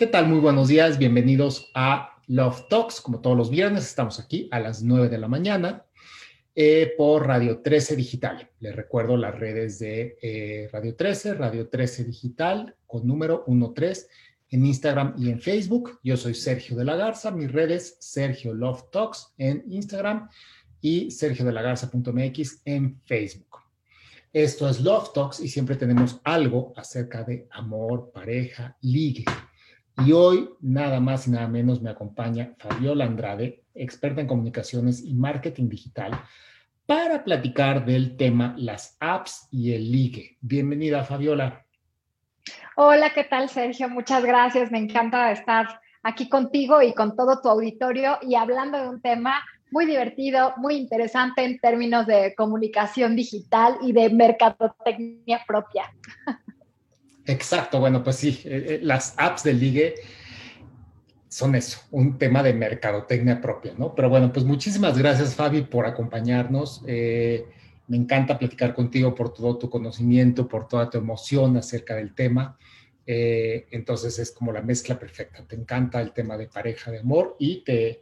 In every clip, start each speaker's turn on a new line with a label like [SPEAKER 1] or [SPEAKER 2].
[SPEAKER 1] ¿Qué tal? Muy buenos días, bienvenidos a Love Talks. Como todos los viernes, estamos aquí a las 9 de la mañana eh, por Radio 13 Digital. Les recuerdo las redes de eh, Radio 13, Radio 13 Digital con número 13 en Instagram y en Facebook. Yo soy Sergio de la Garza, mis redes Sergio Love Talks en Instagram y Sergio de la Garza.mx en Facebook. Esto es Love Talks y siempre tenemos algo acerca de amor, pareja, ligue y hoy, nada más y nada menos, me acompaña Fabiola Andrade, experta en comunicaciones y marketing digital, para platicar del tema las apps y el ligue. Bienvenida, Fabiola.
[SPEAKER 2] Hola, ¿qué tal, Sergio? Muchas gracias. Me encanta estar aquí contigo y con todo tu auditorio y hablando de un tema muy divertido, muy interesante en términos de comunicación digital y de mercadotecnia propia.
[SPEAKER 1] Exacto, bueno, pues sí, eh, eh, las apps de ligue son eso, un tema de mercadotecnia propia, ¿no? Pero bueno, pues muchísimas gracias, Fabi, por acompañarnos. Eh, me encanta platicar contigo por todo tu conocimiento, por toda tu emoción acerca del tema. entonces es como la mezcla perfecta. Te encanta el tema de pareja, de amor y, te,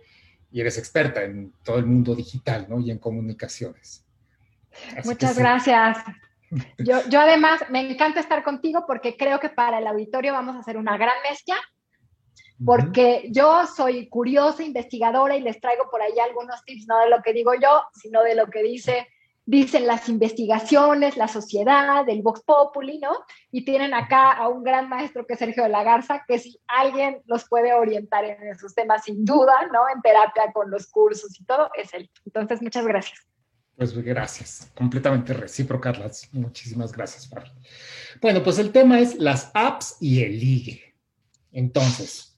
[SPEAKER 1] y eres experta en todo el mundo digital, ¿no? Y en comunicaciones.
[SPEAKER 2] Muchas gracias. Yo, yo además me encanta estar contigo porque creo que para el auditorio vamos a hacer una gran mezcla, porque yo soy curiosa, investigadora y les traigo por ahí algunos tips, no de lo que digo yo, sino de lo que dice, dicen las investigaciones, la sociedad, el Vox Populi, ¿no? Y tienen acá a un gran maestro que es Sergio de la Garza, que si alguien los puede orientar en esos temas, sin duda, ¿no? En terapia con los cursos y todo, es él. Entonces, muchas gracias.
[SPEAKER 1] Pues gracias, completamente recíprocas. Muchísimas gracias, Fabi. Bueno, pues el tema es las apps y el ligue. Entonces,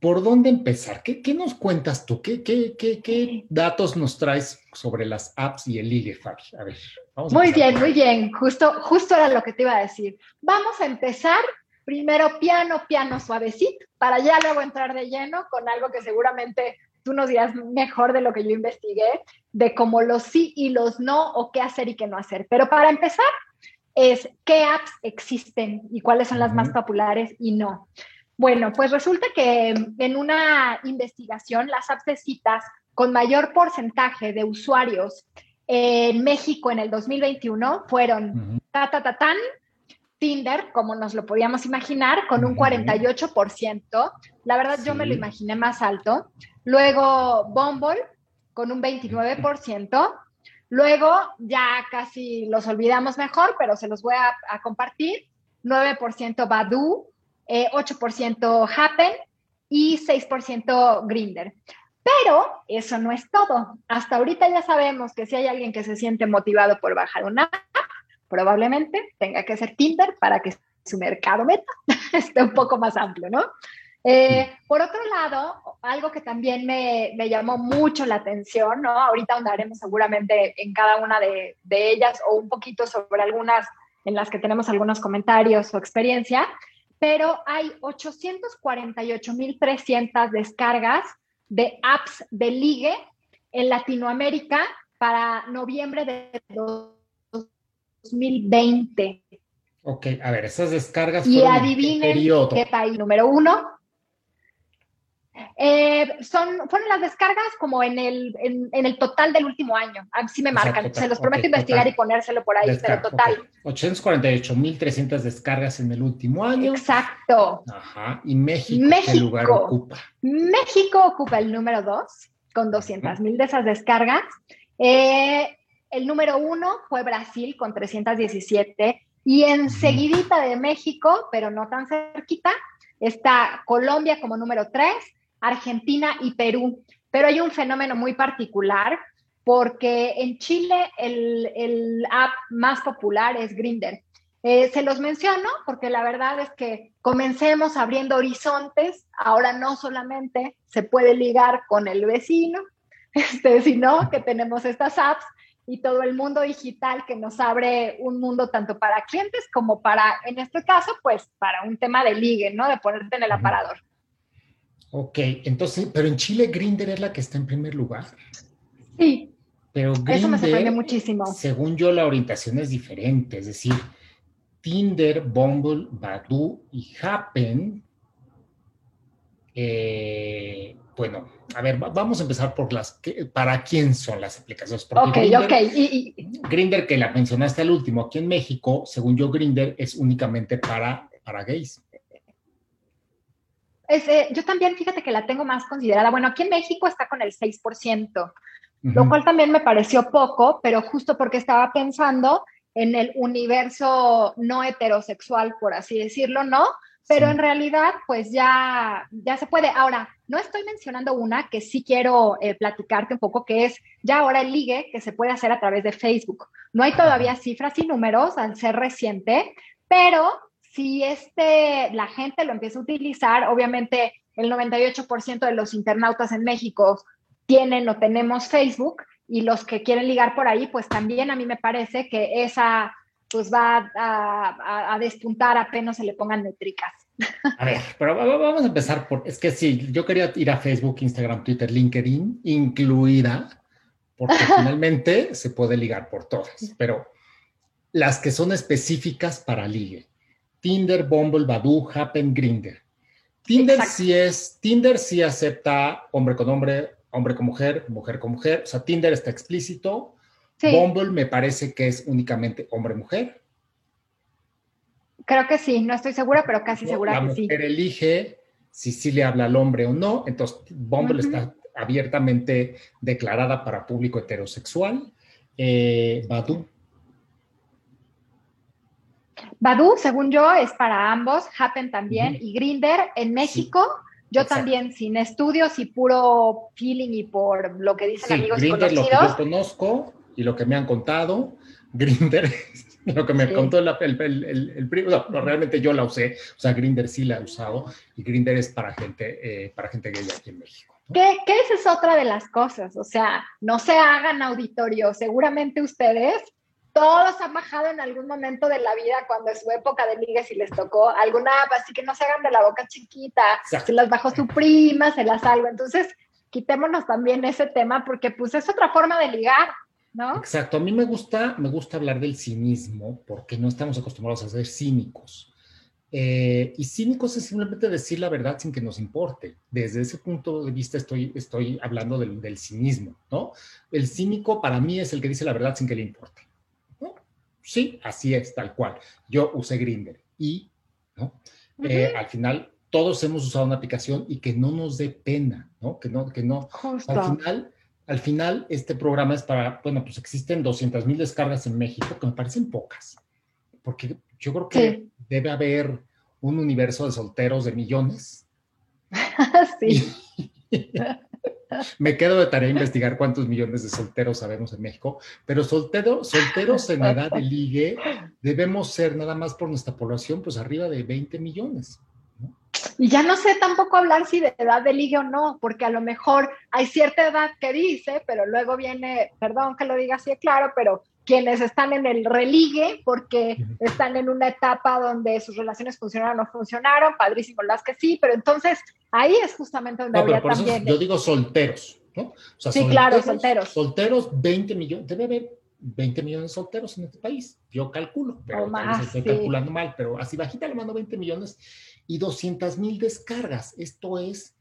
[SPEAKER 1] ¿por dónde empezar? ¿Qué, nos cuentas tú? ¿Qué, qué, datos nos traes sobre las apps y el ligue, Fabi? A ver,
[SPEAKER 2] vamos Muy bien, muy bien. Justo, justo era lo que te iba a decir. Vamos a empezar primero piano, piano suavecito, para ya luego entrar de lleno con algo que seguramente tú nos dirás mejor de lo que yo investigué, de cómo los sí y los no, o qué hacer y qué no hacer. Pero para empezar, es qué apps existen y cuáles son las más populares y no. Bueno, pues resulta que en una investigación, las apps de citas con mayor porcentaje de usuarios en México en el 2021 fueron Tatatatán, Tinder, como nos lo podíamos imaginar, con un 48%. La verdad, yo me lo imaginé más alto. Luego Bumble con un 29%. Luego ya casi los olvidamos mejor, pero se los voy a, compartir. 9% Badu, 8% eh, Happen y 6% Grinder. Pero eso no es todo. Hasta ahorita ya sabemos que si hay alguien que se siente motivado por bajar una app, probablemente tenga que ser Tinder para que su mercado meta esté un poco más amplio, ¿no? Eh, por otro lado, algo que también me, llamó mucho la atención, ¿no? Ahorita andaremos seguramente en cada una de, ellas o un poquito sobre algunas en las que tenemos algunos comentarios o experiencia, pero hay 848.300 descargas de apps de ligue en Latinoamérica para noviembre de 2020.
[SPEAKER 1] Ok, a ver, esas descargas.
[SPEAKER 2] Y adivinen qué país número uno, eh, son, fueron las descargas como en el, en, el total del último año. Así me marcan. Se los prometo investigar y ponérselo por ahí, pero total.
[SPEAKER 1] 848.300 descargas en el último año.
[SPEAKER 2] Exacto.
[SPEAKER 1] Ajá. ¿Y México, qué lugar ocupa?
[SPEAKER 2] México ocupa el número 2 con 200.000 de esas descargas. Eh, el número 1 fue Brasil con 317 y enseguidita de México, pero no tan cerquita, está Colombia como número 3 Argentina y Perú. Pero hay un fenómeno muy particular porque en Chile el, app más popular es Grinder. Eh, se los menciono porque la verdad es que comencemos abriendo horizontes. Ahora no solamente se puede ligar con el vecino, este, sino que tenemos estas apps y todo el mundo digital que nos abre un mundo tanto para clientes como para, en este caso, pues para un tema de ligue, ¿no? De ponerte en el aparador.
[SPEAKER 1] Ok, entonces, pero en Chile Grinder es la que está en primer lugar.
[SPEAKER 2] Sí. Pero Grindr, Eso me sorprende muchísimo.
[SPEAKER 1] Según yo, la orientación es diferente. Es decir, Tinder, Bumble, Badoo y Happen eh, bueno, a ver, vamos a empezar por las, ¿para quién son las aplicaciones?
[SPEAKER 2] ok, ok. Y,
[SPEAKER 1] Grinder, que la mencionaste al último, aquí en México, según yo, Grinder es únicamente para, para gays.
[SPEAKER 2] Eh, yo también, fíjate que la tengo más considerada. Bueno, aquí en México está con el 6%, lo cual también me pareció poco, pero justo porque estaba pensando en el universo no heterosexual, por así decirlo, ¿no? Pero en realidad, pues ya, ya se puede. Ahora, no estoy mencionando una que sí quiero eh, platicarte un poco, que es ya ahora el ligue que se puede hacer a través de Facebook. No hay todavía cifras y números al ser reciente, pero si este, la gente lo empieza a utilizar, obviamente el 98% de los internautas en México tienen o tenemos Facebook y los que quieren ligar por ahí, pues también a mí me parece que esa pues va a, despuntar apenas se le pongan métricas.
[SPEAKER 1] A ver, pero vamos a empezar por, es que sí, yo quería ir a Facebook, Instagram, Twitter, LinkedIn, incluida, porque finalmente se puede ligar por todas, pero las que son específicas para ligue. Tinder, Bumble, Badoo, Happen, Grinder. Tinder sí es, Tinder sí acepta hombre con hombre, hombre con mujer, mujer con mujer. O sea, Tinder está explícito. Bumble me parece que es únicamente hombre-mujer.
[SPEAKER 2] Creo que sí, no estoy segura, pero casi segura
[SPEAKER 1] que
[SPEAKER 2] sí.
[SPEAKER 1] La mujer elige si sí le habla al hombre o no. Entonces, Bumble está abiertamente declarada para público heterosexual. Eh, Badoo
[SPEAKER 2] Badu, según yo, es para ambos, Happen también, y Grinder en México. Yo también, sin estudios y puro feeling y por lo que dicen amigos Grindr,
[SPEAKER 1] lo que yo conozco y lo que me han contado, Grinder, lo que me contó el, el, el, no, realmente yo la usé, o sea, Grinder sí la he usado y Grinder es para gente, eh, para gente gay aquí en México.
[SPEAKER 2] ¿Qué, ¿Qué esa es otra de las cosas? O sea, no se hagan auditorio, seguramente ustedes todos han bajado en algún momento de la vida cuando es su época de ligue si les tocó alguna así que no se hagan de la boca chiquita, se las bajó su prima, se las salvo. Entonces, quitémonos también ese tema porque pues es otra forma de ligar, ¿no?
[SPEAKER 1] Exacto, a mí me gusta, me gusta hablar del cinismo porque no estamos acostumbrados a ser cínicos. Eh, y cínicos es simplemente decir la verdad sin que nos importe. Desde ese punto de vista estoy, estoy hablando del, del cinismo, ¿no? El cínico para mí es el que dice la verdad sin que le importe. Sí, así es, tal cual. Yo usé Grinder y, ¿no? Eh, al final todos hemos usado una aplicación y que no nos dé pena, ¿no? Que no, que no. Al final, al final, este programa es para, bueno, pues existen 200 mil descargas en México, que me parecen pocas, porque yo creo que debe haber un universo de solteros de millones. sí. Me quedo de tarea investigar cuántos millones de solteros sabemos en México, pero solteros solteros en edad de ligue debemos ser nada más por nuestra población, pues arriba de 20 millones.
[SPEAKER 2] Y ya no sé tampoco hablar si de edad de ligue o no, porque a lo mejor hay cierta edad que dice, pero luego viene, perdón que lo diga así claro, pero quienes están en el religue porque están en una etapa donde sus relaciones funcionaron o no funcionaron, padrísimo las que sí, pero entonces ahí es justamente donde habría también.
[SPEAKER 1] yo digo solteros, ¿no?
[SPEAKER 2] sí, claro, solteros.
[SPEAKER 1] Solteros, 20 millones, debe haber 20 millones de solteros en este país, yo calculo, pero más, estoy calculando mal, pero así bajita le mando 20 millones y 200 mil descargas. Esto es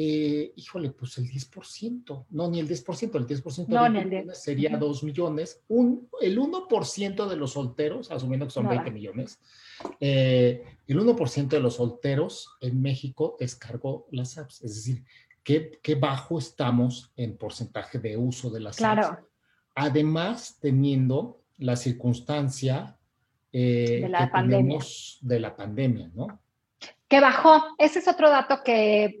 [SPEAKER 1] eh, híjole, pues el 10%, no, ni el 10%, el 10% sería 2 millones, un, el 1% de los solteros, asumiendo que son 20 millones, eh, el 1% de los solteros en México descargó las apps, es decir, qué, qué bajo estamos en porcentaje de uso de las claro. apps. Además, teniendo la circunstancia eh, de la pandemia. de la pandemia, ¿no?
[SPEAKER 2] Que bajó. Ese es otro dato que,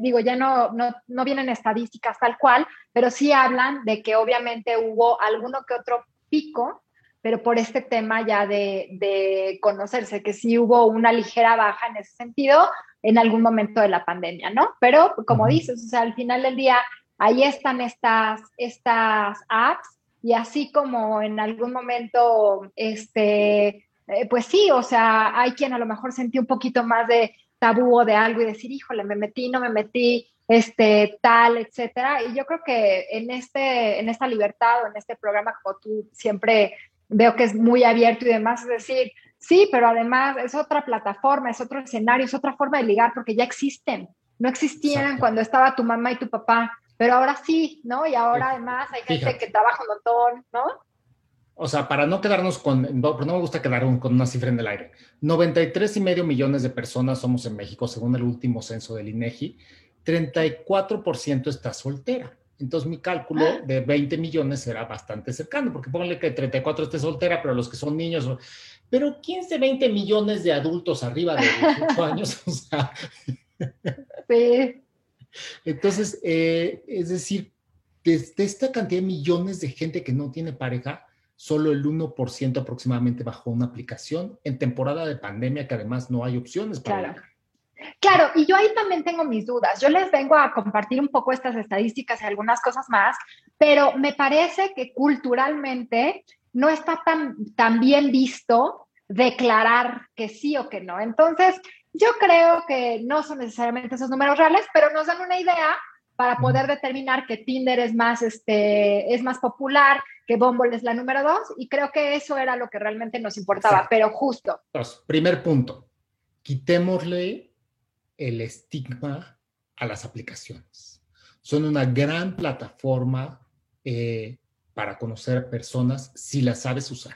[SPEAKER 2] digo, ya no, no, vienen estadísticas tal cual, pero sí hablan de que obviamente hubo alguno que otro pico, pero por este tema ya de, conocerse, que sí hubo una ligera baja en ese sentido en algún momento de la pandemia, ¿no? Pero como dices, o sea, al final del día, ahí están estas, estas apps y así como en algún momento, este, eh, pues sí, o sea, hay quien a lo mejor sentí un poquito más de tabú o de algo y decir, híjole, me metí, no me metí, este, tal, etcétera. Y yo creo que en, este, en esta libertad o en este programa, como tú siempre veo que es muy abierto y demás, es decir, sí, pero además es otra plataforma, es otro escenario, es otra forma de ligar porque ya existen. no existían cuando estaba tu mamá y tu papá, pero ahora sí, ¿no? Y ahora además hay gente que trabaja un montón, ¿no?
[SPEAKER 1] O sea, para no quedarnos con, no, no me gusta quedar con una cifra en el aire, 93 y medio millones de personas somos en México, según el último censo del INEGI, 34% está soltera. Entonces mi cálculo ah. de 20 millones será bastante cercano, porque pónganle que 34 esté soltera, pero los que son niños, pero 15, 20 millones de adultos arriba de 18 años, o sea. Sí. Entonces, eh, es decir, de, esta cantidad de millones de gente que no tiene pareja, solo el 1% aproximadamente bajó una aplicación en temporada de pandemia, que además no hay opciones
[SPEAKER 2] para claro. Claro, y yo ahí también tengo mis dudas. Yo les vengo a compartir un poco estas estadísticas y algunas cosas más, pero me parece que culturalmente no está tan, tan bien visto declarar que sí o que no. Entonces, yo creo que no son necesariamente esos números reales, pero nos dan una idea para poder determinar que Tinder es más, este, es más popular, que Bumble es la número dos, y creo que eso era lo que realmente nos importaba, pero justo.
[SPEAKER 1] primer punto, quitémosle el estigma a las aplicaciones. Son una gran plataforma eh, para conocer personas si las sabes usar.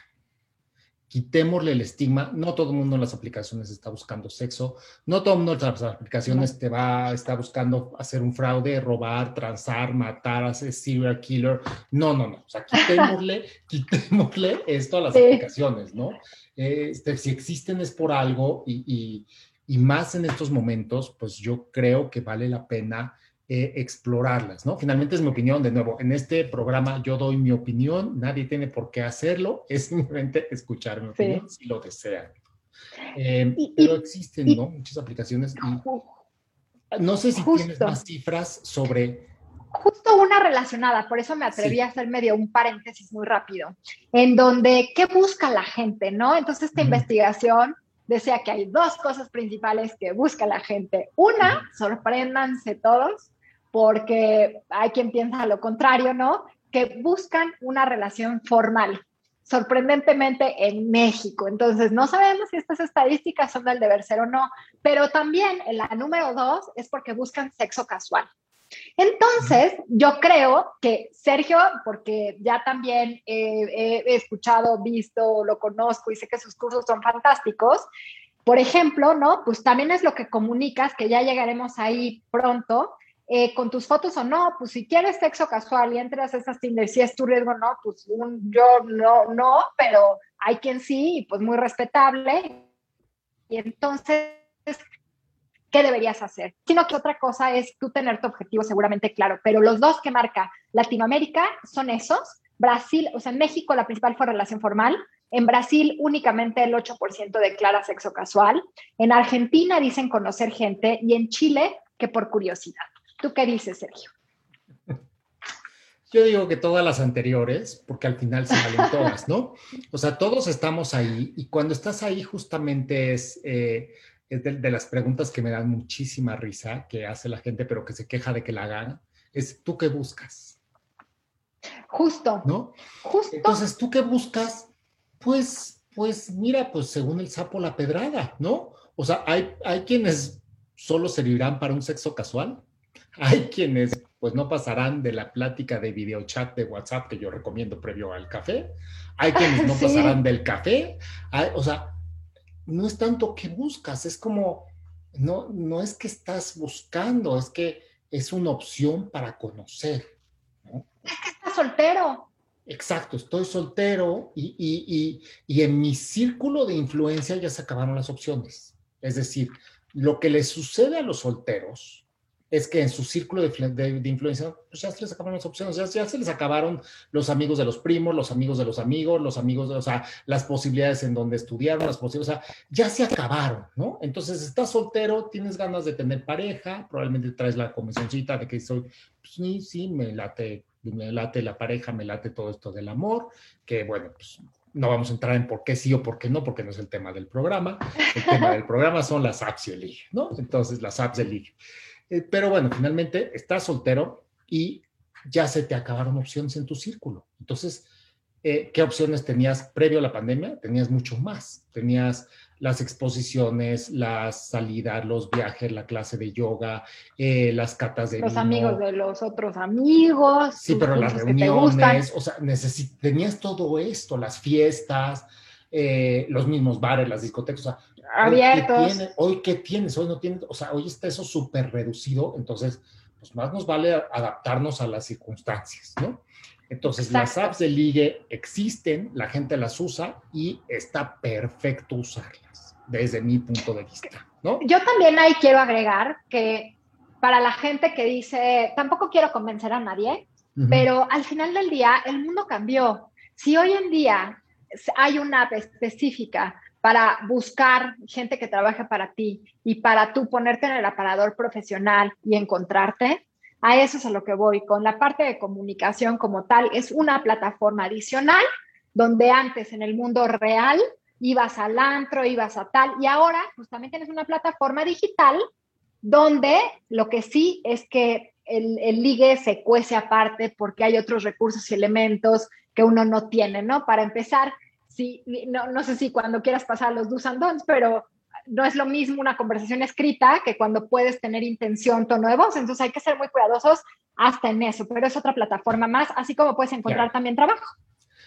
[SPEAKER 1] Quitémosle el estigma. No todo el mundo en las aplicaciones está buscando sexo. No todo el mundo en las aplicaciones te va, está buscando hacer un fraude, robar, transar, matar, hacer serial killer. No, no, no. O sea, quitémosle, quitémosle esto a las aplicaciones, ¿no? Este, si existen es por algo y y más en estos momentos, pues yo creo que vale la pena eh, explorarlas, ¿no? Finalmente es mi opinión, de nuevo, en este programa yo doy mi opinión, nadie tiene por qué hacerlo, es simplemente escuchar mi opinión si lo desean. Eh, pero existen, ¿no? Muchas aplicaciones. no sé si tienes más cifras sobre...
[SPEAKER 2] Justo una relacionada, por eso me atreví a hacer medio un paréntesis muy rápido, en donde, ¿qué busca la gente, no? Entonces, esta investigación decía que hay dos cosas principales que busca la gente. Una, sorpréndanse todos, porque hay quien piensa lo contrario, ¿no? Que buscan una relación formal, sorprendentemente en México. Entonces, no sabemos si estas estadísticas son del deber ser o no, pero también la número dos es porque buscan sexo casual. Entonces, yo creo que Sergio, porque ya también he escuchado, visto, lo conozco y sé que sus cursos son fantásticos, por ejemplo, ¿no? Pues también es lo que comunicas, que ya llegaremos ahí pronto, eh, con tus fotos o no, pues si quieres sexo casual y entras a esas Tinder, si es tu riesgo o no, pues yo no, no, pero hay quien sí, pues muy respetable. Y entonces qué deberías hacer, sino que otra cosa es tú tener tu objetivo seguramente claro, pero los dos que marca Latinoamérica son esos. Brasil, o sea, en México la principal fue relación formal, en Brasil únicamente el 8% declara sexo casual, en Argentina dicen conocer gente y en Chile que por curiosidad. ¿Tú qué dices, Sergio?
[SPEAKER 1] Yo digo que todas las anteriores, porque al final se valen todas, ¿no? O sea, todos estamos ahí y cuando estás ahí justamente es... Eh, es de, las preguntas que me dan muchísima risa, que hace la gente, pero que se queja de que la hagan, es ¿tú qué buscas?
[SPEAKER 2] Justo.
[SPEAKER 1] ¿No? Justo. Entonces, ¿tú qué buscas? Pues, pues mira, pues según el sapo la pedrada, ¿no? O sea, hay, hay quienes solo servirán para un sexo casual, hay quienes pues no pasarán de la plática de videochat de WhatsApp que yo recomiendo previo al café, hay quienes no pasarán del café, o sea, no es tanto que buscas, es como, no, no es que estás buscando, es que es una opción para conocer.
[SPEAKER 2] Es que estás soltero.
[SPEAKER 1] Exacto, estoy soltero y, y, y, en mi círculo de influencia ya se acabaron las opciones. Es decir, lo que le sucede a los solteros es que en su círculo de, influencia pues ya se les acabaron las opciones, ya, se les acabaron los amigos de los primos, los amigos de los amigos, los amigos de, o sea, las posibilidades en donde estudiaron, las posibilidades, o sea, ya se acabaron, ¿no? Entonces, estás soltero, tienes ganas de tener pareja, probablemente traes la convencioncita de que soy, pues sí, sí, me late, me late la pareja, me late todo esto del amor, que bueno, pues no vamos a entrar en por qué sí o por qué no, porque no es el tema del programa. El tema del programa son las apps y el ligue, ¿no? Entonces, las apps de ligue. Eh, pero bueno, finalmente estás soltero y ya se te acabaron opciones en tu círculo. Entonces, eh, ¿qué opciones tenías previo a la pandemia? Tenías mucho más. Tenías las exposiciones, las salidas, los viajes, la clase de yoga, eh, las catas de
[SPEAKER 2] Los amigos de los otros amigos.
[SPEAKER 1] Sí, pero las reuniones, o sea, tenías todo esto, las fiestas, eh, los mismos bares, las discotecas, o sea,
[SPEAKER 2] abiertos.
[SPEAKER 1] Hoy ¿qué, tienes? Hoy no tienes, o sea, hoy está eso súper reducido, entonces, pues más nos vale adaptarnos a las circunstancias, ¿no? Entonces, las apps de ligue existen, la gente las usa y está perfecto usarlas, desde mi punto de vista, ¿no?
[SPEAKER 2] Yo también ahí quiero agregar que para la gente que dice, tampoco quiero convencer a nadie, pero al final del día el mundo cambió. Si hoy en día hay una app específica para buscar gente que trabaje para ti y para tú ponerte en el aparador profesional y encontrarte, a eso es a lo que voy. Con la parte de comunicación como tal, es una plataforma adicional donde antes en el mundo real ibas al antro, ibas a tal, y ahora pues también tienes una plataforma digital donde lo que sí es que el, el, ligue se cuece aparte porque hay otros recursos y elementos que uno no tiene, ¿no? Para empezar, no, no sé si cuando quieras pasar los do's and don'ts, pero no es lo mismo una conversación escrita que cuando puedes tener intención, tono de voz. Entonces hay que ser muy cuidadosos hasta en eso, pero es otra plataforma más, así como puedes encontrar también trabajo.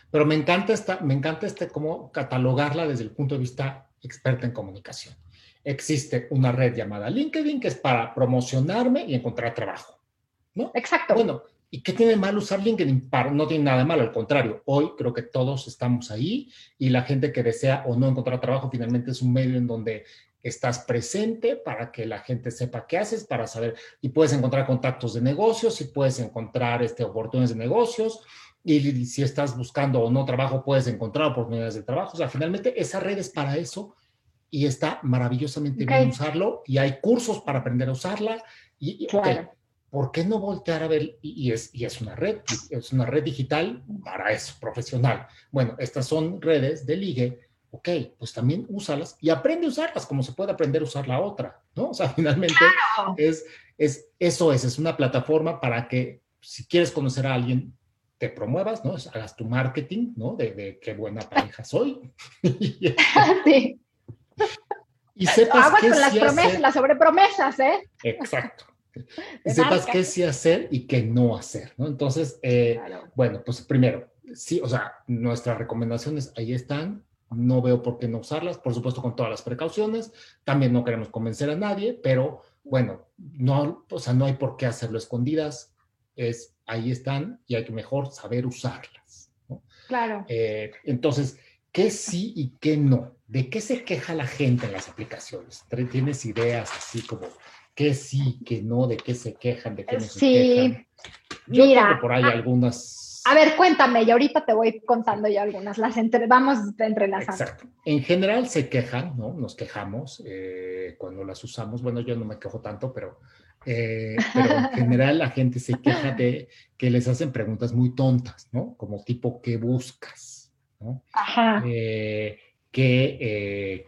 [SPEAKER 1] Pero me encanta esta, me encanta este cómo catalogarla desde el punto de vista experta en comunicación. Existe una red llamada LinkedIn que es para promocionarme y encontrar trabajo. ¿no?
[SPEAKER 2] Exacto.
[SPEAKER 1] Bueno, ¿Y qué tiene mal usar LinkedIn? no tiene nada de malo, al contrario, hoy creo que todos estamos ahí y la gente que desea o no encontrar trabajo finalmente es un medio en donde estás presente para que la gente sepa qué haces, para saber, y puedes encontrar contactos de negocios, y puedes encontrar este, oportunidades de negocios, y si estás buscando o no trabajo, puedes encontrar oportunidades de trabajo. O sea, finalmente esa red es para eso y está maravillosamente bien usarlo, y hay cursos para aprender a usarla, y, ¿por qué no voltear a ver? Y, es, y es una red, es una red digital para eso, profesional. Bueno, estas son redes de ligue, ok, pues también úsalas y aprende a usarlas como se puede aprender a usar la otra, ¿no? O sea, finalmente es, es, eso es, es una plataforma para que si quieres conocer a alguien, te promuevas, ¿no? Hagas tu marketing, ¿no? De, qué buena pareja soy.
[SPEAKER 2] sí.
[SPEAKER 1] Y sepas
[SPEAKER 2] Aguas con las promesas, las sobrepromesas, ¿eh?
[SPEAKER 1] Exacto y sepas qué sí hacer y qué no hacer, ¿no? Entonces, eh, bueno, pues primero, sí, o sea, nuestras recomendaciones ahí están, no veo por qué no usarlas, por supuesto con todas las precauciones, también no queremos convencer a nadie, pero bueno, no, o sea, no hay por qué hacerlo escondidas, es, ahí están y hay que mejor saber usarlas, ¿no?
[SPEAKER 2] Claro.
[SPEAKER 1] Eh, entonces, ¿qué sí y qué no? ¿De qué se queja la gente en las aplicaciones? ¿Tienes ideas así como qué sí, qué no, de qué se quejan, de qué no se quejan. Yo
[SPEAKER 2] mira,
[SPEAKER 1] tengo por ahí algunas.
[SPEAKER 2] A ver, cuéntame, y ahorita te voy contando ya algunas, las entre, vamos entrelazando. Exacto.
[SPEAKER 1] En general se quejan, ¿no? Nos quejamos eh, cuando las usamos. Bueno, yo no me quejo tanto, pero, eh, pero en general la gente se queja de que les hacen preguntas muy tontas, ¿no? Como tipo, ¿qué buscas? ¿no?
[SPEAKER 2] Ajá.
[SPEAKER 1] Eh, que,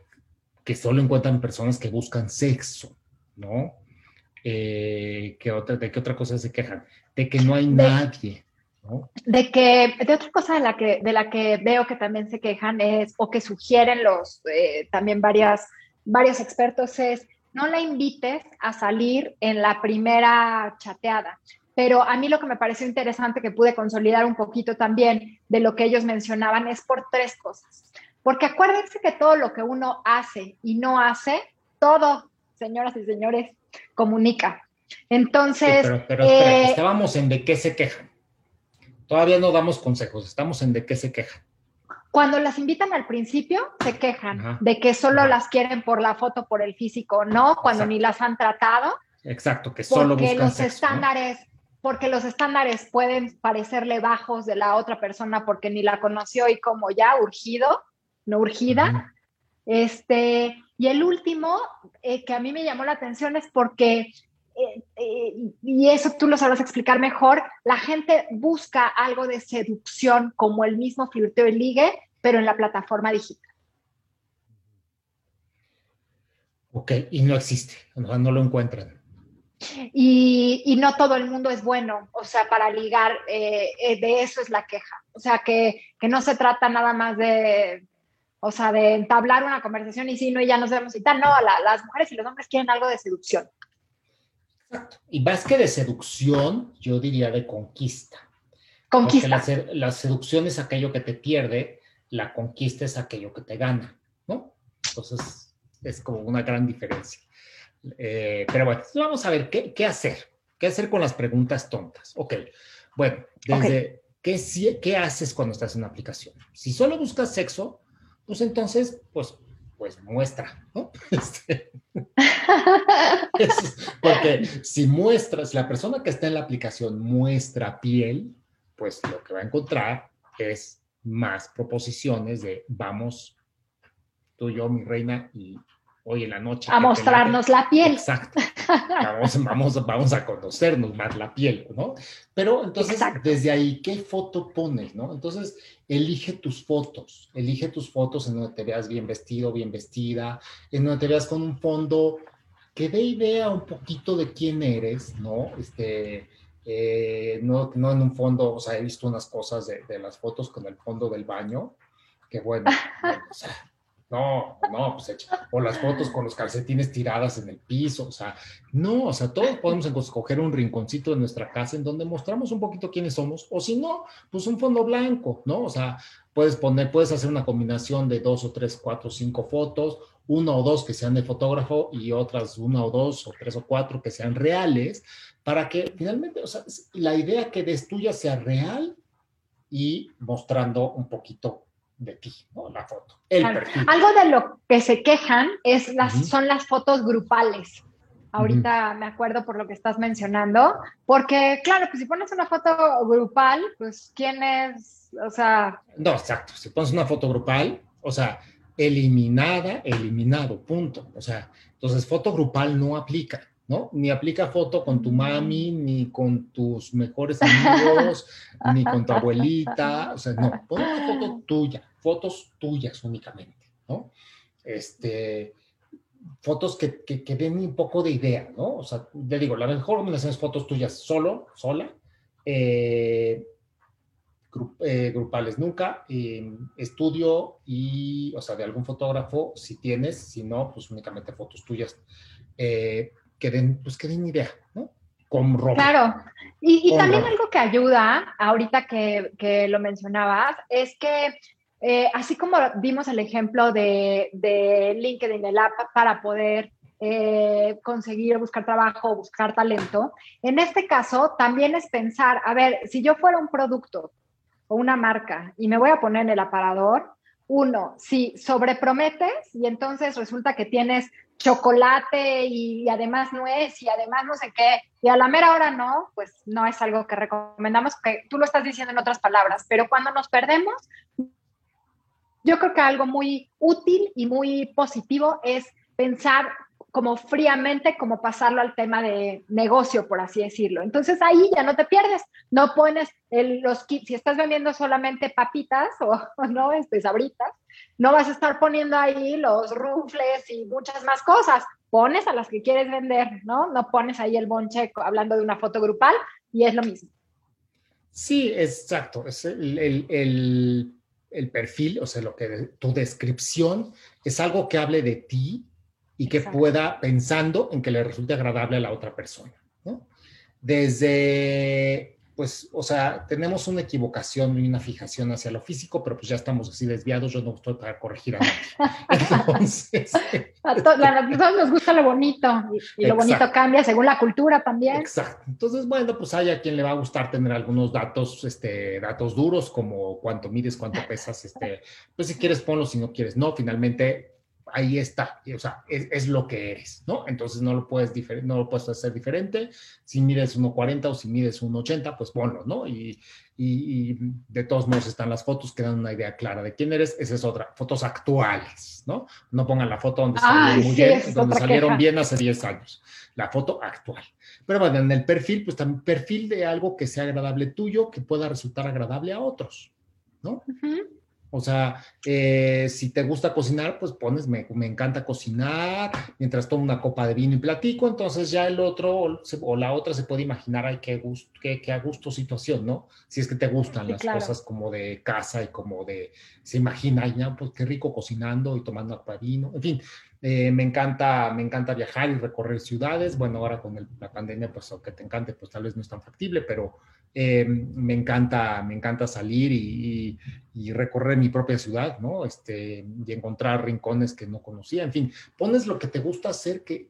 [SPEAKER 1] que solo encuentran personas que buscan sexo, ¿no? Eh, otra, ¿De qué otra cosa se quejan? De que no hay nadie, ¿no?
[SPEAKER 2] De que, de otra cosa de la que, de la que veo que también se quejan es, o que sugieren los, eh, también varias, varios expertos es, no la invites a salir en la primera chateada. Pero a mí lo que me pareció interesante que pude consolidar un poquito también de lo que ellos mencionaban es por tres cosas. Porque acuérdense que todo lo que uno hace y no hace, todo señoras y señores, comunica. Entonces...
[SPEAKER 1] pero, eh, estábamos en de qué se quejan. Todavía no damos consejos, estamos en de qué se quejan.
[SPEAKER 2] Cuando las invitan al principio, se quejan de que solo las quieren por la foto, por el físico, no, cuando ni las han tratado.
[SPEAKER 1] Exacto, que solo
[SPEAKER 2] porque los estándares, porque los estándares pueden parecerle bajos de la otra persona porque ni la conoció y como ya urgido, no urgida. Este, y el último, eh, que a mí me llamó la atención, es porque, eh, eh, y eso tú lo sabrás explicar mejor, la gente busca algo de seducción como el mismo flirteo y ligue, pero en la plataforma digital.
[SPEAKER 1] Ok, y no existe, no, no lo encuentran.
[SPEAKER 2] Y, no todo el mundo es bueno, o sea, para ligar, eh, eh, de eso es la queja. O sea, que, no se trata nada más de, o sea, de entablar una conversación y sí, no, y ya nos vemos y tal. No, las mujeres y los hombres quieren algo de seducción.
[SPEAKER 1] Exacto. Y más que de seducción, yo diría de conquista.
[SPEAKER 2] Conquista.
[SPEAKER 1] Porque la, la seducción es aquello que te pierde, la conquista es aquello que te gana, ¿no? Entonces, es como una gran diferencia. Eh, pero bueno, vamos a ver ¿qué, ¿qué, hacer. ¿Qué hacer con las preguntas tontas? Ok, bueno, desde ¿qué, ¿qué haces cuando estás en una aplicación? Si solo buscas sexo, pues entonces, pues, pues muestra, ¿no? Este, porque si muestras, la persona que está en la aplicación muestra piel, pues lo que va a encontrar es más proposiciones de vamos, tú y yo, mi reina, y hoy en la noche.
[SPEAKER 2] A mostrarnos la, piel.
[SPEAKER 1] Exacto. Vamos, vamos, vamos a conocernos más la piel, ¿no? Pero entonces, desde ahí, ¿qué foto pones, no? Entonces, elige tus fotos, elige tus fotos en donde te veas bien vestido, bien vestida, en donde te veas con un fondo que dé idea un poquito de quién eres, ¿no? Este, eh, no, no en un fondo, o sea, he visto unas cosas de, de las fotos con el fondo del baño, que bueno, o sea, no, no, pues echa. O las fotos con los calcetines tiradas en el piso, o sea, no, o sea, todos podemos escoger un rinconcito de nuestra casa en donde mostramos un poquito quiénes somos, o si no, pues un fondo blanco, ¿no? O sea, puedes poner, puedes hacer una combinación de dos o tres, cuatro, cinco fotos, una o dos que sean de fotógrafo y otras una o dos o tres o cuatro que sean reales, para que finalmente, o sea, la idea que des tuya sea real y mostrando un poquito de ti, ¿no? La foto, el perfil.
[SPEAKER 2] Algo de lo que se quejan es las, son las fotos grupales. Ahorita me acuerdo por lo que estás mencionando, porque claro, pues si pones una foto grupal, pues quién es, o sea...
[SPEAKER 1] No, exacto, si pones una foto grupal, o sea, eliminada, eliminado, punto. O sea, entonces foto grupal no aplica. ¿No? Ni aplica foto con tu mami, ni con tus mejores amigos, ni con tu abuelita, o sea, no, pon una foto tuya, fotos tuyas únicamente, ¿no? Este, fotos que, que, den un poco de idea, ¿no? O sea, te digo, la mejor combinación es fotos tuyas solo, sola, eh, eh, grupales nunca, estudio y, o sea, de algún fotógrafo, si tienes, si no, pues únicamente fotos tuyas. Eh, que den, pues que den idea, ¿no? Con ropa.
[SPEAKER 2] Claro. Y, también algo que ayuda, ahorita que, que lo mencionabas, es que eh, así como dimos el ejemplo de, de LinkedIn, el app para poder eh, conseguir buscar trabajo, buscar talento, en este caso también es pensar, a ver, si yo fuera un producto o una marca y me voy a poner en el aparador, uno, si sobreprometes y entonces resulta que tienes chocolate y, además nuez y además no sé qué, y a la mera hora no, pues no es algo que recomendamos, que tú lo estás diciendo en otras palabras, pero cuando nos perdemos, yo creo que algo muy útil y muy positivo es pensar como fríamente, como pasarlo al tema de negocio, por así decirlo. Entonces ahí ya no te pierdes, no pones los kits, si estás vendiendo solamente papitas o, no, este, sabritas, no vas a estar poniendo ahí los rufles y muchas más cosas. Pones a las que quieres vender, ¿no? No pones ahí el bonche hablando de una foto grupal y es lo mismo.
[SPEAKER 1] Sí, exacto. Es el, el, perfil, o sea, lo que tu descripción es algo que hable de ti y que pueda, pensando en que le resulte agradable a la otra persona, ¿no? Desde pues, o sea, tenemos una equivocación y una fijación hacia lo físico, pero pues ya estamos así desviados, yo no estoy para corregir a nadie. Entonces...
[SPEAKER 2] a todos nos gusta lo bonito y, lo bonito cambia según la cultura también.
[SPEAKER 1] Exacto. Entonces, bueno, pues hay a quien le va a gustar tener algunos datos, este, datos duros, como cuánto mides, cuánto pesas, este, pues si quieres ponlo, si no quieres no, finalmente ahí está, o sea, es, lo que eres, ¿no? Entonces no lo puedes, no lo puedes hacer diferente. Si mides 1,40 o si mides 1,80, pues ponlo, ¿no? Y, y, de todos modos están las fotos que dan una idea clara de quién eres. Esa es otra, fotos actuales, ¿no? No pongan la foto donde, salieron, bien, donde salieron bien hace 10 años, la foto actual. Pero bueno, en el perfil, pues también perfil de algo que sea agradable tuyo, que pueda resultar agradable a otros, ¿no? O sea, eh, si te gusta cocinar, pues pones, me, encanta cocinar, mientras tomo una copa de vino y platico, entonces ya el otro o, la otra se puede imaginar, ay, qué, gusto, qué, qué a gusto situación, ¿no? Si es que te gustan las cosas como de casa y como de, se imagina, ay, pues qué rico cocinando y tomando copa de vino, en fin, eh, me, encanta, me encanta viajar y recorrer ciudades. Bueno, ahora con la pandemia, pues aunque te encante, pues tal vez no es tan factible, pero eh, me, encanta, me encanta salir y, recorrer mi propia ciudad, ¿no? Este, y encontrar rincones que no conocía. En fin, pones lo que te gusta hacer, que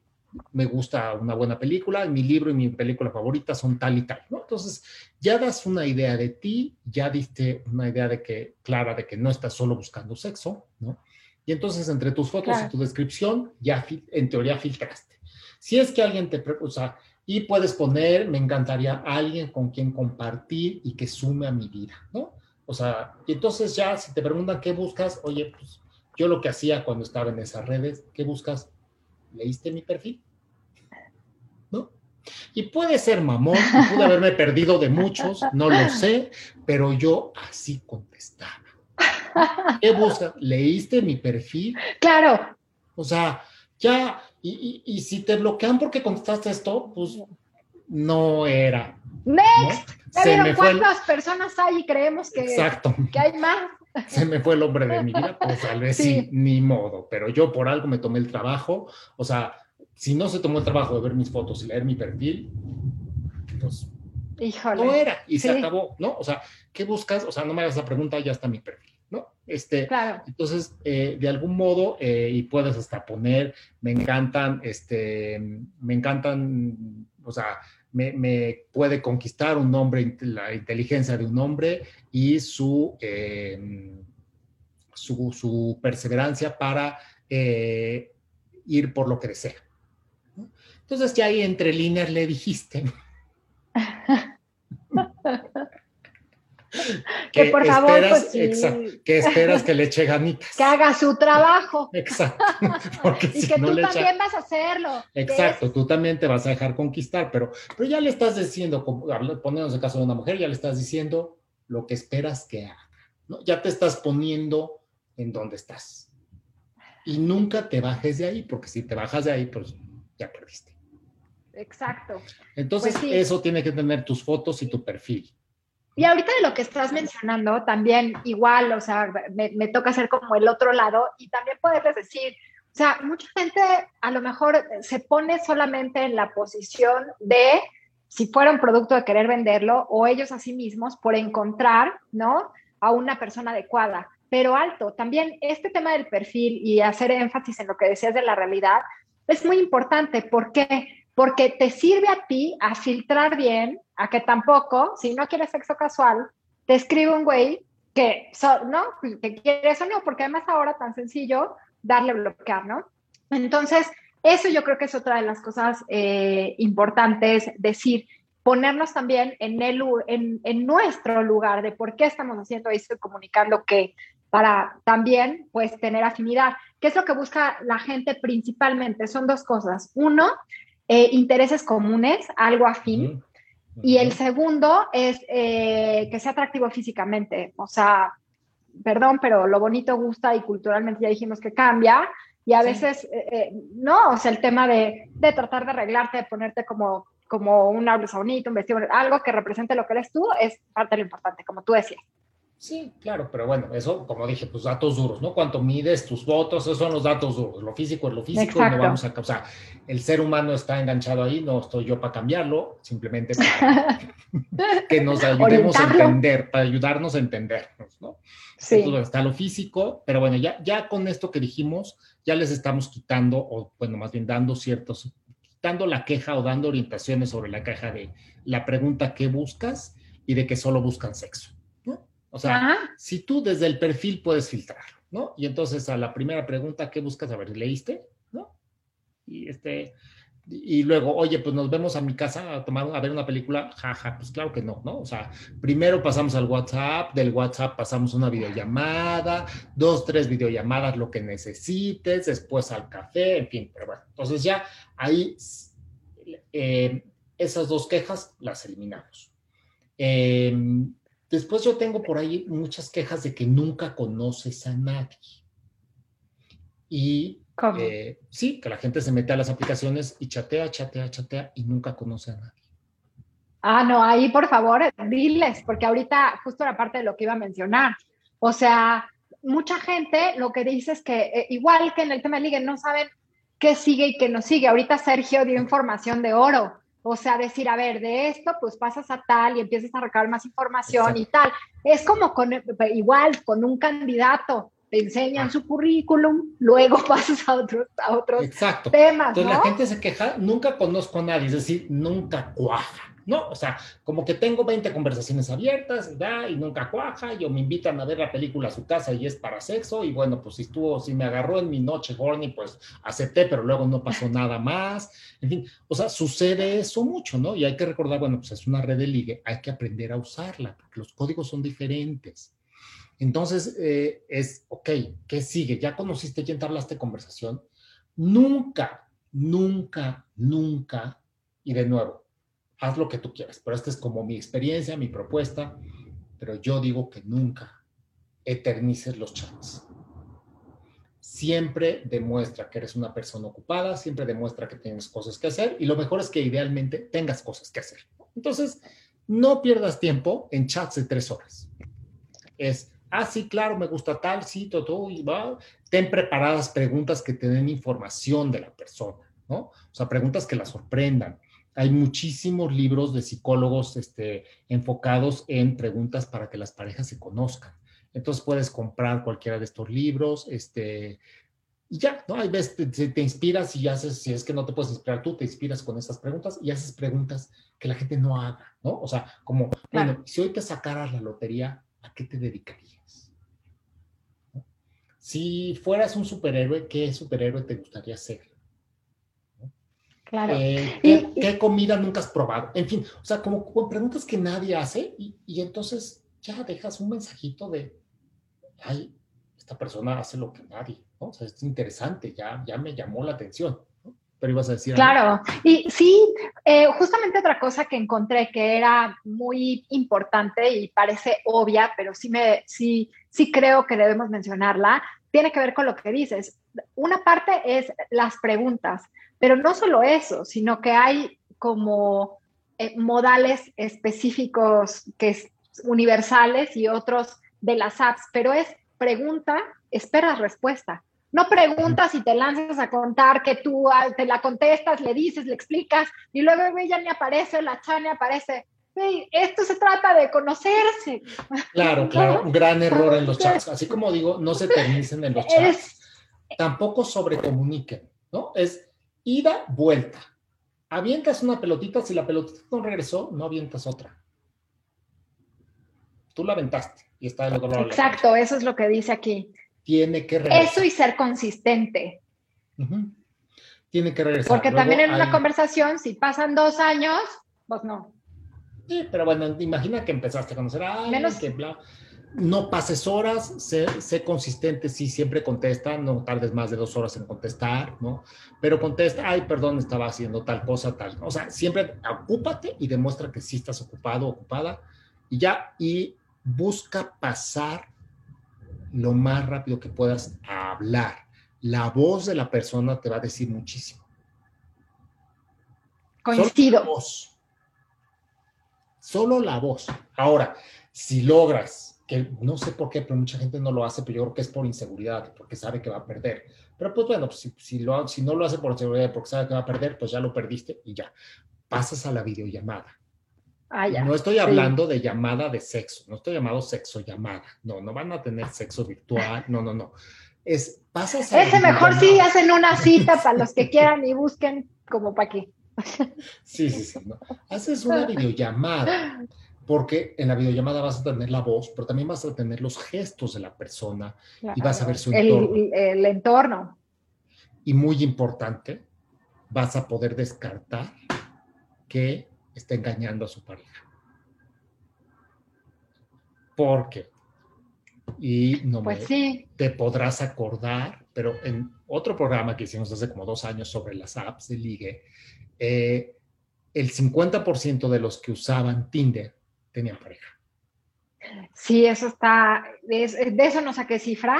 [SPEAKER 1] me gusta una buena película, mi libro y mi película favorita son tal y tal, ¿no? Entonces, ya das una idea de ti, ya diste una idea de que, clara, de que no estás solo buscando sexo, ¿no? Y entonces entre tus fotos y tu descripción ya en teoría filtraste. Si es que alguien te, o sea, y puedes poner, me encantaría alguien con quien compartir y que sume a mi vida, ¿no? O sea, y entonces ya si te preguntan qué buscas, oye, pues yo lo que hacía cuando estaba en esas redes, ¿qué buscas? ¿Leíste mi perfil? ¿No? Y puede ser mamón, pude haberme perdido de muchos, no lo sé, pero yo así contestaba. ¿Qué buscas? ¿Leíste mi perfil?
[SPEAKER 2] Claro.
[SPEAKER 1] O sea, ya, y, si te bloquean porque contestaste esto, pues no era.
[SPEAKER 2] Next. ¿Cuántas personas hay y creemos que,
[SPEAKER 1] Exacto.
[SPEAKER 2] que hay más?
[SPEAKER 1] Se me fue el hombre de mi vida, pues tal vez sí. ni modo, pero yo por algo me tomé el trabajo, o sea, si no se tomó el trabajo de ver mis fotos y leer mi perfil, pues
[SPEAKER 2] Híjole.
[SPEAKER 1] no era y se acabó, ¿no? O sea, ¿qué buscas? O sea, no me hagas la pregunta, ya está mi perfil. Este, Entonces, eh, de algún modo, eh, y puedes hasta poner, me encantan, este, me encantan, o sea, me, puede conquistar un hombre, la inteligencia de un hombre y su, em, su, perseverancia para eh, ir por lo que desea. Entonces, ya ahí entre líneas le dijiste.
[SPEAKER 2] Que, por favor, pues,
[SPEAKER 1] que esperas que le eche ganitas.
[SPEAKER 2] Que haga su trabajo.
[SPEAKER 1] Exacto.
[SPEAKER 2] y que tú también vas a hacerlo.
[SPEAKER 1] Exacto, tú también te vas a dejar conquistar, pero, pero ya le estás diciendo, poniéndose el caso de una mujer, ya le estás diciendo lo que esperas que haga. ¿no? Ya te estás poniendo en donde estás. Y nunca te bajes de ahí, porque si te bajas de ahí, pues ya perdiste.
[SPEAKER 2] Exacto.
[SPEAKER 1] Entonces, pues eso tiene que tener tus fotos y tu perfil.
[SPEAKER 2] Y ahorita de lo que estás mencionando, también igual, o sea, me, toca hacer como el otro lado y también poderles decir, o sea, mucha gente a lo mejor se pone solamente en la posición de si fuera un producto de querer venderlo o ellos a sí mismos por encontrar, ¿no? A una persona adecuada. Pero alto, también este tema del perfil y hacer énfasis en lo que decías de la realidad es muy importante. ¿Por qué? Porque te sirve a ti a filtrar bien, a que tampoco, si no quieres sexo casual, te escribe un güey que, ¿no? Que quiere eso, no, porque además ahora tan sencillo darle bloquear, ¿no? Entonces, eso yo creo que es otra de las cosas eh, importantes, decir, ponernos también en, el, en, en, nuestro lugar de por qué estamos haciendo esto y comunicando que para también pues tener afinidad. ¿Qué es lo que busca la gente principalmente? Son dos cosas. Uno, eh, intereses comunes, algo afín. Y el segundo es eh, que sea atractivo físicamente. O sea, perdón, pero lo bonito gusta y culturalmente ya dijimos que cambia. Y a veces, eh, no, o sea, el tema de, de, tratar de arreglarte, de ponerte como, como una blusa bonita, un vestido, algo que represente lo que eres tú, es parte de lo importante, como tú decías.
[SPEAKER 1] Sí, claro, pero bueno, eso, como dije, pues datos duros, ¿no? Cuánto mides, tus votos, esos son los datos duros. Lo físico es lo físico, no vamos a, o sea, el ser humano está enganchado ahí, no estoy yo para cambiarlo, simplemente para que nos ayudemos a entender, para ayudarnos a entendernos, ¿no? Sí. Entonces, está lo físico, pero bueno, ya, ya con esto que dijimos, ya les estamos quitando, o bueno, más bien dando ciertos, quitando la queja o dando orientaciones sobre la queja de la pregunta ¿qué buscas? y de que solo buscan sexo. O sea, si tú desde el perfil puedes filtrar, ¿no? Y entonces a la primera pregunta, ¿qué buscas? A ver, ¿leíste? ¿No? Y este, y luego, oye, pues nos vemos a mi casa a tomar, a ver una película, jaja, pues claro que no, ¿no? O sea, primero pasamos al WhatsApp, del WhatsApp pasamos una videollamada, dos, tres videollamadas, lo que necesites, después al café, en fin, pero bueno, entonces ya ahí eh, esas dos quejas las eliminamos. Eh, después yo tengo por ahí muchas quejas de que nunca conoces a nadie. Y eh, sí, que la gente se mete a las aplicaciones y chatea, chatea, chatea y nunca conoce a nadie.
[SPEAKER 2] Ah, no, ahí por favor, diles, porque ahorita justo la parte de lo que iba a mencionar. O sea, mucha gente lo que dice es que, eh, igual que en el tema de ligue, no saben qué sigue y qué no sigue. Ahorita Sergio dio información de oro. O sea, decir, a ver, de esto, pues pasas a tal y empiezas a recabar más información y tal. Es como con, igual, con un candidato te enseñan ah. su currículum, luego pasas a otros, a otros
[SPEAKER 1] Exacto.
[SPEAKER 2] temas.
[SPEAKER 1] Entonces la gente se queja, nunca conozco a nadie, es decir, nunca cuaja. ¿No? O sea, como que tengo 20 conversaciones abiertas, ¿verdad? Y nunca cuaja, yo me invitan a ver la película a su casa y es para sexo, y bueno, pues si estuvo, si me agarró en mi noche horny, pues acepté, pero luego no pasó nada más. En fin, o sea, sucede eso mucho, ¿no? Y hay que recordar, bueno, pues es una red de ligue, hay que aprender a usarla, porque los códigos son diferentes. Entonces, eh, es, ok, ¿qué sigue? Ya conociste, ya entablaste conversación. Nunca, nunca, nunca, y de nuevo, haz lo que tú quieras, pero esta es como mi experiencia, mi propuesta, pero yo digo que nunca eternices los chats. Siempre demuestra que eres una persona ocupada, siempre demuestra que tienes cosas que hacer y lo mejor es que idealmente tengas cosas que hacer. Entonces, no pierdas tiempo en chats de tres horas. Es, ah, sí, claro, me gusta tal, sí, todo, y va. Ten preparadas preguntas que te den información de la persona, ¿no? O sea, preguntas que la sorprendan hay muchísimos libros de psicólogos este, enfocados en preguntas para que las parejas se conozcan. Entonces puedes comprar cualquiera de estos libros, este, y ya, ¿no? Hay veces te, te, inspiras y haces, si es que no te puedes inspirar tú, te inspiras con estas preguntas y haces preguntas que la gente no haga, ¿no? O sea, como, bueno, si hoy te sacaras la lotería, ¿a qué te dedicarías? Si fueras un superhéroe, ¿qué superhéroe te gustaría ser?
[SPEAKER 2] Claro.
[SPEAKER 1] Eh, ¿qué, comida nunca has probado? En fin, o sea, como, preguntas que nadie hace y, entonces ya dejas un mensajito de, ay, esta persona hace lo que nadie, ¿no? O sea, es interesante, ya, ya me llamó la atención. Pero ibas a decir.
[SPEAKER 2] Claro, y sí, eh, justamente otra cosa que encontré que era muy importante y parece obvia, pero sí, me, sí, sí creo que debemos mencionarla, tiene que ver con lo que dices. Una parte es las preguntas. Pero no solo eso, sino que hay como eh, modales específicos que es universales y otros de las apps, pero es pregunta, esperas respuesta. No preguntas y te lanzas a contar que tú ah, te la contestas, le dices, le explicas y luego ella ni aparece, la chane aparece. esto se trata de conocerse.
[SPEAKER 1] Claro, claro, un gran error en los chats. Así como digo, no se terminen en los chats. Tampoco sobrecomuniquen, ¿no? Es ida, vuelta. Avientas una pelotita, si la pelotita no regresó, no avientas otra. Tú la aventaste y está del otro lado.
[SPEAKER 2] Exacto, eso es lo que dice aquí.
[SPEAKER 1] Tiene que regresar.
[SPEAKER 2] Eso y ser consistente.
[SPEAKER 1] Tiene que regresar.
[SPEAKER 2] Porque también en una conversación, si pasan dos años, pues no.
[SPEAKER 1] Sí, pero bueno, imagina que empezaste a conocer a alguien, Menos... que bla no pases horas, sé, consistente, sí, siempre contesta, no tardes más de dos horas en contestar, ¿no? Pero contesta, ay, perdón, estaba haciendo tal cosa, tal. O sea, siempre ocúpate y demuestra que sí estás ocupado, ocupada, y ya, y busca pasar lo más rápido que puedas a hablar. La voz de la persona te va a decir muchísimo.
[SPEAKER 2] Coincido.
[SPEAKER 1] Solo la voz. Solo la voz. Ahora, si logras que no sé por qué, pero mucha gente no lo hace, pero yo creo que es por inseguridad, porque sabe que va a perder. Pero pues bueno, si, si, lo, si no lo hace por inseguridad, porque sabe que va a perder, pues ya lo perdiste y ya. Pasas a la videollamada.
[SPEAKER 2] Ah, ya.
[SPEAKER 1] No estoy hablando de llamada de sexo, no estoy llamando sexo llamada. No, no van a tener sexo virtual, no, no, no. Es, pasas
[SPEAKER 2] a Ese mejor sí hacen una cita para los que quieran y busquen como para qué.
[SPEAKER 1] Sí, sí, sí. ¿no? Haces una videollamada porque en la videollamada vas a tener la voz, pero también vas a tener los gestos de la persona y vas a ver su entorno.
[SPEAKER 2] El, entorno.
[SPEAKER 1] Y muy importante, vas a poder descartar que está engañando a su pareja. Porque, y no
[SPEAKER 2] pues
[SPEAKER 1] me, te podrás acordar, pero en otro programa que hicimos hace como dos años sobre las apps de ligue, eh, el 50% de los que usaban Tinder tenían pareja.
[SPEAKER 2] Sí, eso está, de, eso no saqué cifra,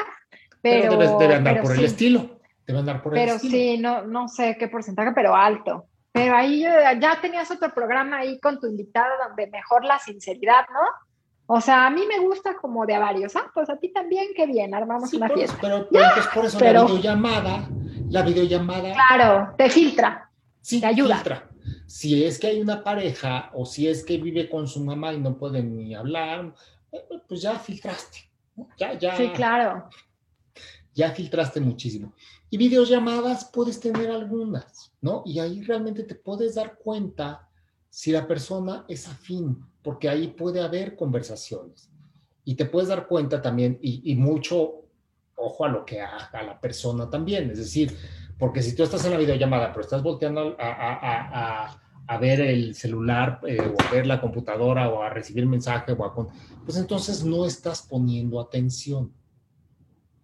[SPEAKER 2] pero...
[SPEAKER 1] debe, andar por el estilo, debe andar por
[SPEAKER 2] el estilo. Pero sí, no, no sé qué porcentaje, pero alto. Pero ahí ya tenías otro programa ahí con tu invitado donde mejor la sinceridad, ¿no? O sea, a mí me gusta como de a varios. Ah, pues a ti también, qué bien, armamos una fiesta.
[SPEAKER 1] pero, pero por eso la videollamada, la videollamada.
[SPEAKER 2] Claro, te filtra.
[SPEAKER 1] Sí,
[SPEAKER 2] te ayuda.
[SPEAKER 1] Filtra. Si es que hay una pareja o si es que vive con su mamá y no pueden ni hablar, eh, pues ya filtraste. Ya, ya.
[SPEAKER 2] Sí, claro.
[SPEAKER 1] Ya filtraste muchísimo. Y videollamadas puedes tener algunas, ¿no? Y ahí realmente te puedes dar cuenta si la persona es afín porque ahí puede haber conversaciones. Y te puedes dar cuenta también, y, mucho ojo a lo que haga la persona también, es decir, porque si tú estás en la videollamada, pero estás volteando a, ver el celular eh, o a ver la computadora o a recibir mensaje, o a, pues entonces no estás poniendo atención.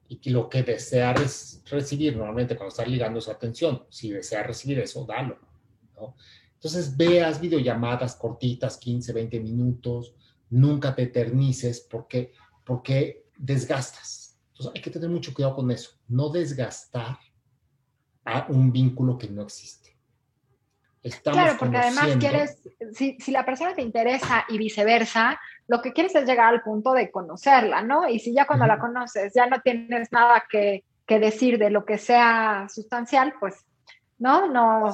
[SPEAKER 1] Y lo que deseas recibir, normalmente cuando estás ligando esa atención, si deseas recibir eso, dalo. Entonces veas videollamadas cortitas, 15, 20 minutos, nunca te eternices porque, porque desgastas. Entonces hay que tener mucho cuidado con eso, no desgastar a un vínculo que no existe.
[SPEAKER 2] Claro, porque además quieres, si, si, la persona te interesa y viceversa, lo que quieres es llegar al punto de conocerla, ¿no? Y si ya cuando la conoces ya no tienes nada que, que, decir de lo que sea sustancial, pues, ¿no? No,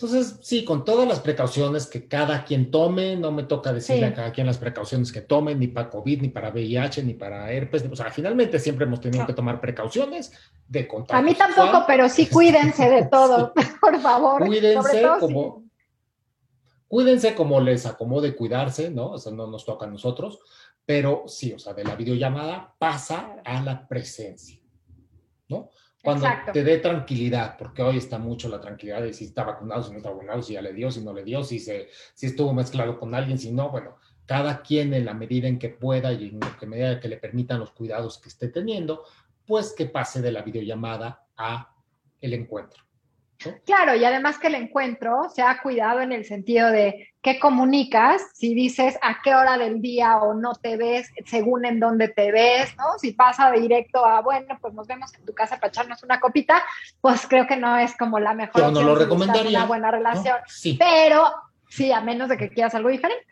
[SPEAKER 1] entonces, sí, con todas las precauciones que cada quien tome, no me toca decirle a cada quien las precauciones que tome, ni para COVID, ni para VIH, ni para herpes. O sea, finalmente siempre hemos tenido que tomar precauciones de contacto.
[SPEAKER 2] A mí tampoco, pero sí cuídense de todo, por favor.
[SPEAKER 1] Cuídense como, cuídense como les acomode cuidarse, ¿no? O sea, no nos toca a nosotros, pero sí, o sea, de la videollamada pasa a la presencia, ¿no? Cuando te dé tranquilidad, porque hoy está mucho la tranquilidad de si está vacunado, si no está vacunado, si ya le dio, si no le dio, si, se, si estuvo mezclado con alguien, si no, bueno, cada quien en la medida en que pueda y en la medida que le permitan los cuidados que esté teniendo, pues que pase de la videollamada a el encuentro.
[SPEAKER 2] Claro, y además que el encuentro se ha cuidado en el sentido de qué comunicas, si dices a qué hora del día o no te ves, según en dónde te ves, ¿no? Si pasa directo a, bueno, pues nos vemos en tu casa para echarnos una copita, pues creo que no es como la mejor.
[SPEAKER 1] Yo no lo recomendaría.
[SPEAKER 2] Una buena relación. Sí. Pero sí, a menos de que quieras algo diferente.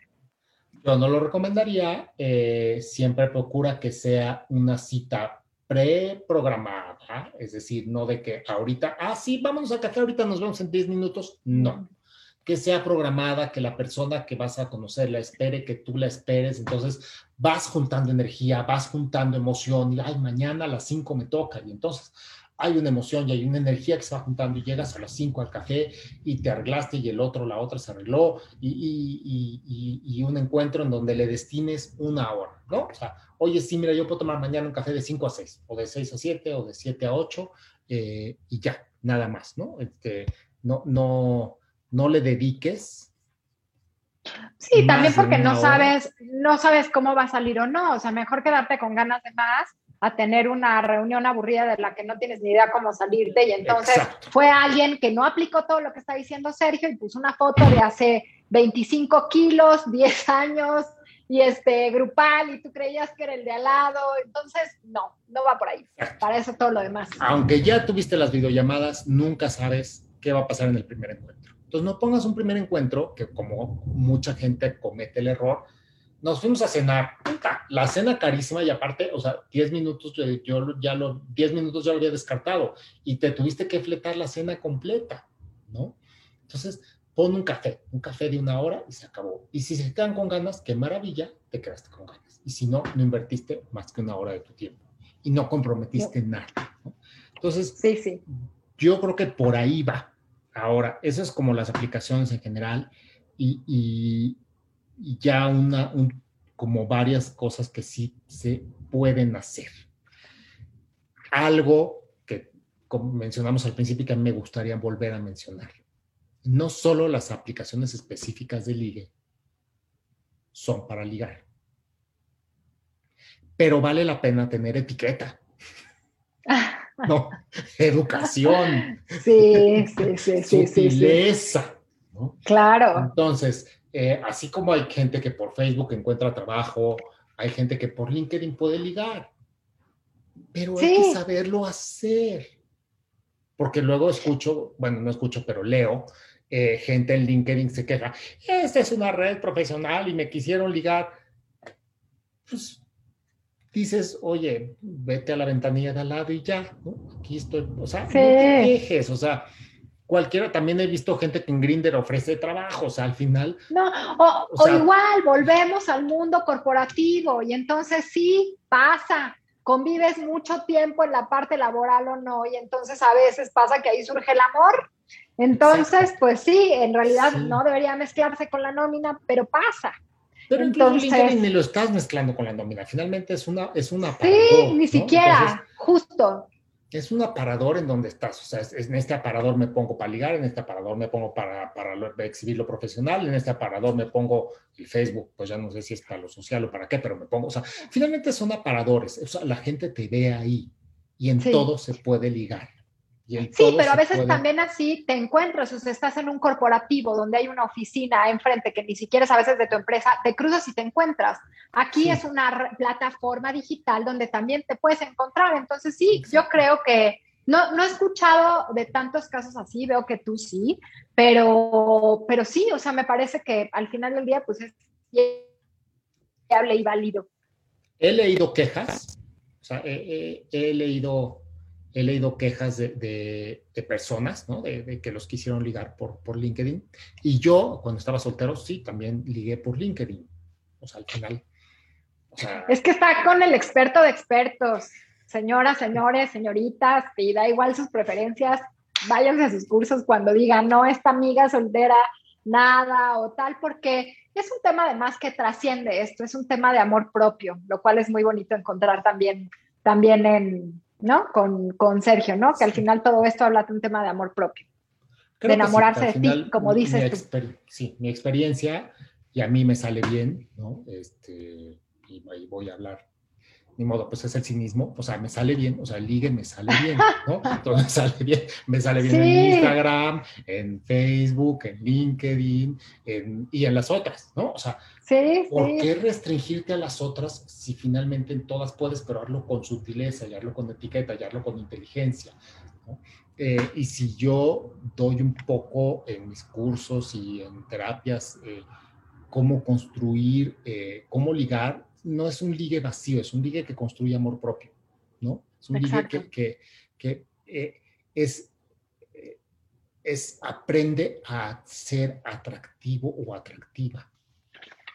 [SPEAKER 1] Yo no lo recomendaría. Eh, siempre procura que sea una cita preprogramada, es decir, no de que ahorita, ah, sí, vamos a café, ahorita nos vemos en 10 minutos, no. Que sea programada, que la persona que vas a conocer la espere, que tú la esperes, entonces vas juntando energía, vas juntando emoción, y ay, mañana a las 5 me toca, y entonces hay una emoción y hay una energía que se va juntando y llegas a las 5 al café y te arreglaste y el otro, la otra se arregló y, y, y, y, un encuentro en donde le destines una hora, ¿no? O sea, oye, sí, mira, yo puedo tomar mañana un café de 5 a 6 o de 6 a 7 o de 7 a 8 eh, y ya, nada más, ¿no? Este, no, no, no le dediques.
[SPEAKER 2] Sí, también porque no sabes, no sabes cómo va a salir o no, o sea, mejor quedarte con ganas de más a tener una reunión aburrida de la que no tienes ni idea cómo salirte y entonces fue alguien que no aplicó todo lo que está diciendo Sergio y puso una foto de hace 25 kilos, 10 años y este grupal y tú creías que era el de al lado, entonces no, no va por ahí. Para eso todo lo demás.
[SPEAKER 1] Aunque ya tuviste las videollamadas, nunca sabes qué va a pasar en el primer encuentro. Entonces no pongas un primer encuentro que como mucha gente comete el error, nos fuimos a cenar, la cena carísima y aparte, o sea, 10 minutos, yo ya lo, 10 minutos ya lo había descartado y te tuviste que fletar la cena completa, ¿no? Entonces, pon un café, un café de una hora y se acabó. Y si se quedan con ganas, qué maravilla, te quedaste con ganas. Y si no, no invertiste más que una hora de tu tiempo y no comprometiste nada. ¿no? Entonces,
[SPEAKER 2] sí, sí.
[SPEAKER 1] yo creo que por ahí va. Ahora, eso es como las aplicaciones en general y ya una, como varias cosas que sí se pueden hacer. Algo que mencionamos al principio que me gustaría volver a mencionar. No solo las aplicaciones específicas de ligue son para ligar, pero vale la pena tener etiqueta. No, educación.
[SPEAKER 2] Sí, sí, sí, sí.
[SPEAKER 1] Sutileza. ¿no?
[SPEAKER 2] Claro.
[SPEAKER 1] Entonces, Eh, así como hay gente que por Facebook encuentra trabajo, hay gente que por LinkedIn puede ligar, pero hay que saberlo hacer. Porque luego escucho, bueno, no escucho, pero leo, eh, gente en LinkedIn se queja, esta es una red profesional y me quisieron ligar. Pues dices, oye, vete a la ventanilla de al lado y ya, ¿no? Aquí estoy, o sea, no te quejes, o sea, cualquiera, también he visto gente que en Grinder ofrece trabajo, o sea, al final.
[SPEAKER 2] No, o, igual, volvemos al mundo corporativo y entonces sí, pasa, convives mucho tiempo en la parte laboral o no, y entonces a veces pasa que ahí surge el amor. Entonces, pues sí, en realidad no debería mezclarse con la nómina, pero pasa.
[SPEAKER 1] Pero entonces, LinkedIn ni lo estás mezclando con la nómina. Finalmente es una, es una
[SPEAKER 2] Sí, ni siquiera, justo.
[SPEAKER 1] Es un aparador en donde estás. O sea, en este aparador me pongo para ligar, en este aparador me pongo para, para exhibir lo profesional, en este aparador me pongo el Facebook, pues ya no sé si es para lo social o para qué, pero me pongo. O sea, finalmente son aparadores. O sea, la gente te ve ahí y en todo se puede ligar
[SPEAKER 2] sí, pero a veces también así te encuentras, o sea, estás en un corporativo donde hay una oficina enfrente que ni siquiera es a veces de tu empresa, te cruzas y te encuentras. Aquí es una plataforma digital donde también te puedes encontrar. Entonces, sí, yo creo que no, no he escuchado de tantos casos así, veo que tú sí, pero, pero sí, o sea, me parece que al final del día, pues es viable y válido.
[SPEAKER 1] He leído quejas, o sea, he leído he leído quejas de, personas, ¿no? De, que los quisieron ligar por, por LinkedIn. Y yo, cuando estaba soltero, sí, también ligué por LinkedIn. O sea, al final.
[SPEAKER 2] es que está con el experto de expertos. Señoras, señores, señoritas, y da igual sus preferencias, váyanse a sus cursos cuando digan, no, esta amiga soltera, nada o tal, porque es un tema además que trasciende esto, es un tema de amor propio, lo cual es muy bonito encontrar también, también en, ¿no? Con, con Sergio, ¿no? Que al final todo esto habla de un tema de amor propio, de enamorarse de ti, como dices tú.
[SPEAKER 1] Sí, mi experiencia, y a mí me sale bien, ¿no? Este, y ahí voy a hablar ni modo, pues es el cinismo, o sea, me sale bien, o sea, el ligue me sale bien, ¿no? Entonces me sale bien, me sale bien en Instagram, en Facebook, en LinkedIn y en las otras, ¿no? O sea, ¿por qué restringirte a las otras si finalmente en todas puedes, pero harlo con sutileza, y harlo con etiqueta, y harlo con inteligencia? ¿no? Eh, y si yo doy un poco en mis cursos y en terapias, eh, cómo construir, eh, cómo ligar no es un ligue vacío, es un ligue que construye amor propio, ¿no? Es un ligue que, eh, es, es, aprende a ser atractivo o atractiva,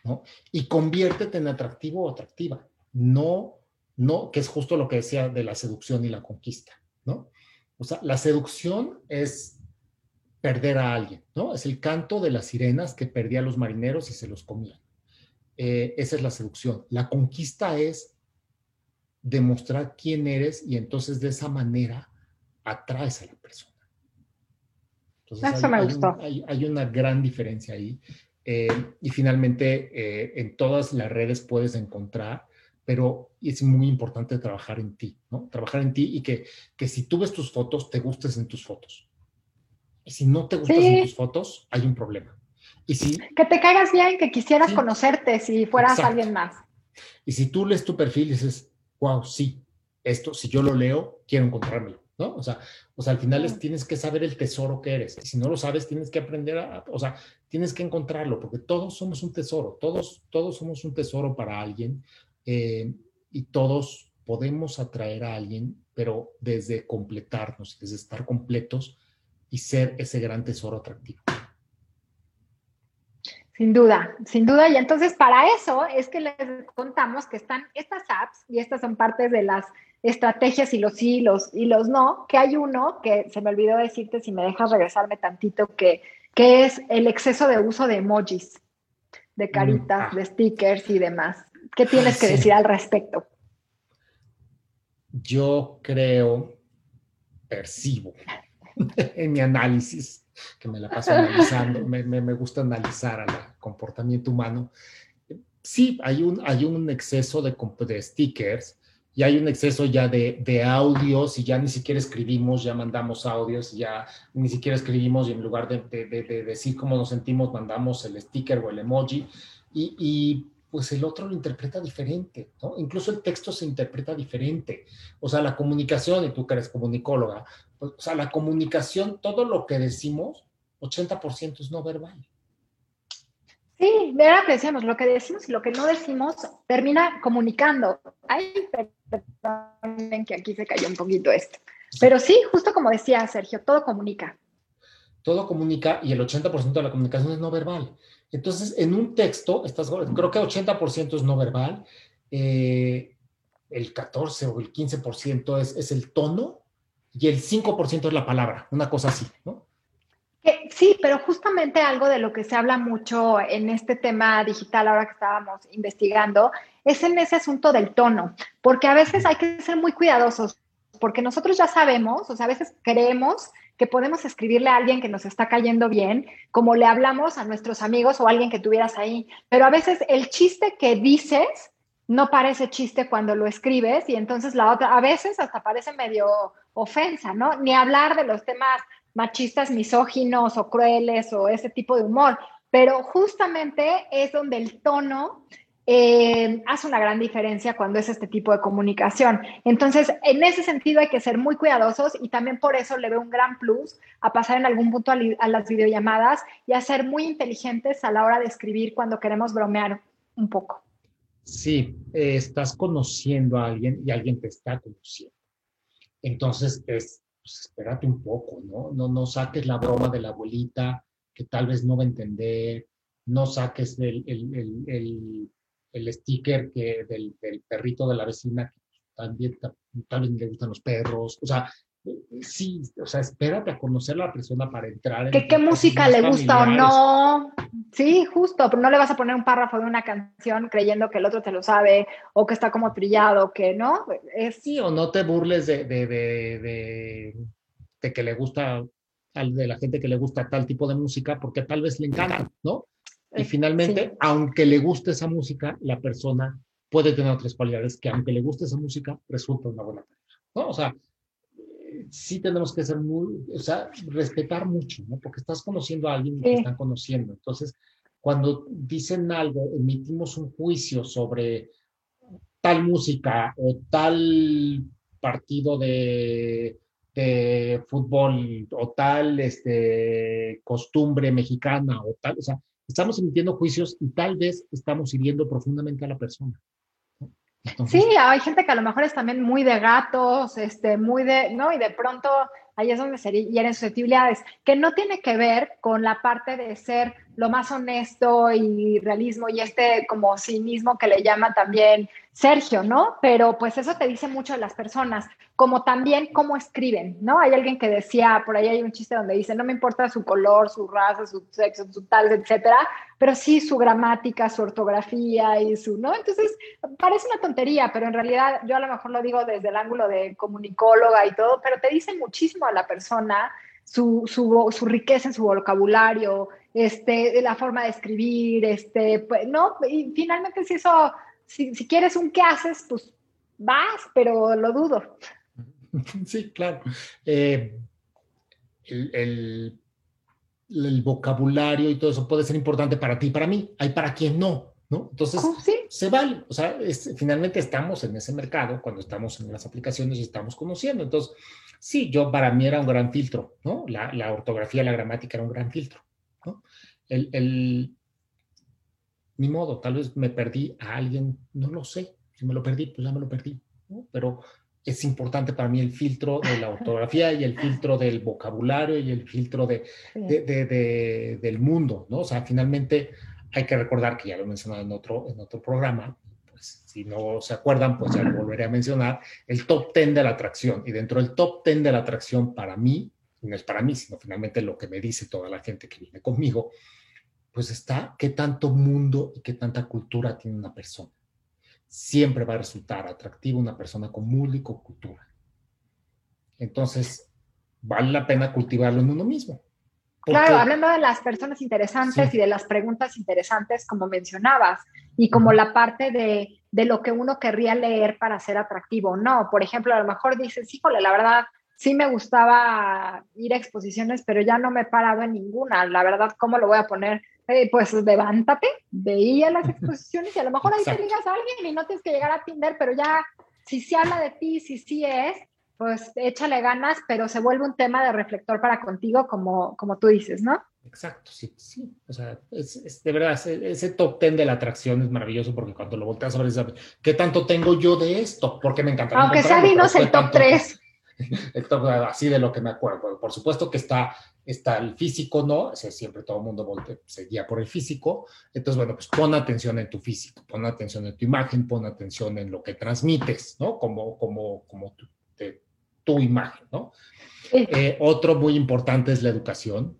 [SPEAKER 1] ¿no? Y conviértete en atractivo o atractiva, no, no, que es justo lo que decía de la seducción y la conquista, ¿no? O sea, la seducción es perder a alguien, ¿no? Es el canto de las sirenas que perdía a los marineros y se los comían. Eh, esa es la seducción. La conquista es demostrar quién eres y entonces de esa manera atraes a la persona.
[SPEAKER 2] Entonces, Eso hay, me gustó.
[SPEAKER 1] Hay, una gran diferencia ahí. Eh, y finalmente, eh, en todas las redes puedes encontrar, pero es muy importante trabajar en ti, ¿no? Trabajar en ti y que, que si tú ves tus fotos, te gustes en tus fotos. Y si no te gustas en tus fotos, hay un problema. Y si,
[SPEAKER 2] que te caigas bien, que quisieras conocerte si fueras alguien más.
[SPEAKER 1] Y si tú lees tu perfil y dices, wow, sí, esto, si yo lo leo, quiero encontrármelo, ¿no? O sea, o sea al final tienes que saber el tesoro que eres. Si no lo sabes, tienes que aprender a, o sea, tienes que encontrarlo, porque todos somos un tesoro, todos, todos somos un tesoro para alguien eh, y todos podemos atraer a alguien, pero desde completarnos, desde estar completos y ser ese gran tesoro atractivo.
[SPEAKER 2] Sin duda, sin duda. Y entonces para eso es que les contamos que están estas apps y estas son partes de las estrategias y los sí los, y los no, que hay uno que se me olvidó decirte si me dejas regresarme tantito, que, que es el exceso de uso de emojis, de caritas, mm, de stickers y demás. ¿Qué tienes que decir al respecto?
[SPEAKER 1] Yo creo, percibo en mi análisis que me la paso analizando, me, me, gusta analizar al comportamiento humano. Sí, hay un, hay un exceso de, de stickers y hay un exceso ya de, de, audios y ya ni siquiera escribimos, ya mandamos audios, ya ni siquiera escribimos y en lugar de, de decir cómo nos sentimos, mandamos el sticker o el emoji y, y, pues el otro lo interpreta diferente, ¿no? Incluso el texto se interpreta diferente. O sea, la comunicación, y tú que eres comunicóloga, pues, o sea, la comunicación, todo lo que decimos, 80% es no verbal.
[SPEAKER 2] Sí, era lo que decíamos, lo que decimos y lo que no decimos termina comunicando. Ay, perdón que aquí se cayó un poquito esto. Pero sí, justo como decía Sergio, todo comunica.
[SPEAKER 1] Todo comunica y el 80% de la comunicación es no verbal. Entonces, en un texto, estás, creo que 80% es no verbal, eh, el 14 o el 15% es, es el tono y el 5% es la palabra, una cosa así, ¿no?
[SPEAKER 2] Sí, pero justamente algo de lo que se habla mucho en este tema digital, ahora que estábamos investigando, es en ese asunto del tono, porque a veces hay que ser muy cuidadosos, porque nosotros ya sabemos, o sea, a veces creemos que podemos escribirle a alguien que nos está cayendo bien, como le hablamos a nuestros amigos o a alguien que tuvieras ahí, pero a veces el chiste que dices no parece chiste cuando lo escribes y entonces la otra, a veces hasta parece medio ofensa, ¿no? Ni hablar de los temas machistas, misóginos o crueles o ese tipo de humor, pero justamente es donde el tono eh, hace una gran diferencia cuando es este tipo de comunicación. Entonces, en ese sentido hay que ser muy cuidadosos y también por eso le veo un gran plus a pasar en algún punto a, las videollamadas y a ser muy inteligentes a la hora de escribir cuando queremos bromear un poco.
[SPEAKER 1] Sí, eh, estás conociendo a alguien y alguien te está conociendo. Entonces, es pues espérate un poco, ¿no? ¿no? No saques la broma de la abuelita que tal vez no va a entender, no saques el, el, el, el sticker que del, del, perrito de la vecina que también tal vez le gustan los perros, o sea, sí, o sea, espérate a conocer a la persona para entrar.
[SPEAKER 2] En ¿Qué música le gusta o no? Sí, justo, pero no le vas a poner un párrafo de una canción creyendo que el otro te lo sabe o que está como trillado, que no.
[SPEAKER 1] Es... Sí, o no te burles de, de, de, de, que le gusta, de la gente que le gusta tal tipo de música, porque tal vez le encanta, ¿no? Y finalmente, aunque le guste esa música, la persona puede tener otras cualidades que aunque le guste esa música, resulta una buena pareja, ¿no? O sea, sí tenemos que ser muy, o sea, respetar mucho, ¿no? Porque estás conociendo a alguien que están conociendo. Entonces, cuando dicen algo, emitimos un juicio sobre tal música o tal partido de, de fútbol o tal este, costumbre mexicana o tal, o sea, estamos emitiendo juicios y tal vez estamos hiriendo profundamente a la persona
[SPEAKER 2] sí, hay gente que a lo mejor es también muy de gatos, este, muy de, ¿no? Y de pronto ahí es donde se hieren susceptibilidades, que no tiene que ver con la parte de ser lo más honesto y realismo y este como cinismo que le llama también Sergio, ¿no? Pero pues eso te dice mucho de las personas, como también cómo escriben, ¿no? Hay alguien que decía, por ahí hay un chiste donde dice, no me importa su color, su raza, su sexo, su tal, etcétera, pero sí su gramática, su ortografía y su, ¿no? Entonces, parece una tontería, pero en realidad yo a lo mejor lo digo desde el ángulo de comunicóloga y todo, pero te dice muchísimo a la persona su, su, su, riqueza en su vocabulario, este, la forma de escribir, este, pues, ¿no? Y finalmente si eso, si, si, quieres un qué haces, pues vas, pero lo dudo.
[SPEAKER 1] Sí, claro. Eh, el, el, el, vocabulario y todo eso puede ser importante para ti y para mí. Hay para quien no, ¿no? Entonces, oh, ¿Sí? se vale. O sea, es, finalmente estamos en ese mercado cuando estamos en las aplicaciones y estamos conociendo. Entonces, sí, yo para mí era un gran filtro, ¿no? La, la ortografía, la gramática era un gran filtro, ¿no? El, el, ni modo, tal vez me perdí a alguien, no lo sé, si me lo perdí, pues ya me lo perdí, ¿no? Pero es importante para mí el filtro de la ortografía y el filtro del vocabulario y el filtro de, de, de, del mundo, ¿no? O sea, finalmente hay que recordar que ya lo he mencionado en otro, en otro programa, si no se acuerdan, pues ya lo volveré a mencionar, el top 10 de la atracción. Y dentro del top 10 de la atracción, para mí, no es para mí, sino finalmente lo que me dice toda la gente que viene conmigo, pues está qué tanto mundo y qué tanta cultura tiene una persona. Siempre va a resultar atractivo una persona con mundo y con cultura. Entonces, vale la pena cultivarlo en uno mismo.
[SPEAKER 2] Claro, hablando de las personas interesantes y de las preguntas interesantes, como mencionabas, y como la parte de de lo que uno querría leer para ser atractivo. No, por ejemplo, a lo mejor dices, híjole, la verdad, sí me gustaba ir a exposiciones, pero ya no me he parado en ninguna. La verdad, ¿cómo lo voy a poner? Eh, pues levántate, veía las exposiciones y a lo mejor ahí te ligas a alguien y no tienes que llegar a Tinder, pero ya, si se habla de ti, si sí es, pues échale ganas, pero se vuelve un tema de reflector para contigo, como, como tú dices, ¿no?
[SPEAKER 1] Exacto, sí, sí. O sea, es, de verdad, ese, top ten de la atracción es maravilloso porque cuando lo volteas a ver, ¿qué tanto tengo yo de esto? Porque me encanta.
[SPEAKER 2] Aunque sea dinos el top 3.
[SPEAKER 1] así de lo que me acuerdo. Por supuesto que está, está el físico, ¿no? O sea, siempre todo el mundo se guía por el físico. Entonces, bueno, pues pon atención en tu físico, pon atención en tu imagen, pon atención en lo que transmites, ¿no? Como, como, como tu, tu imagen, ¿no? Eh, otro muy importante es la educación.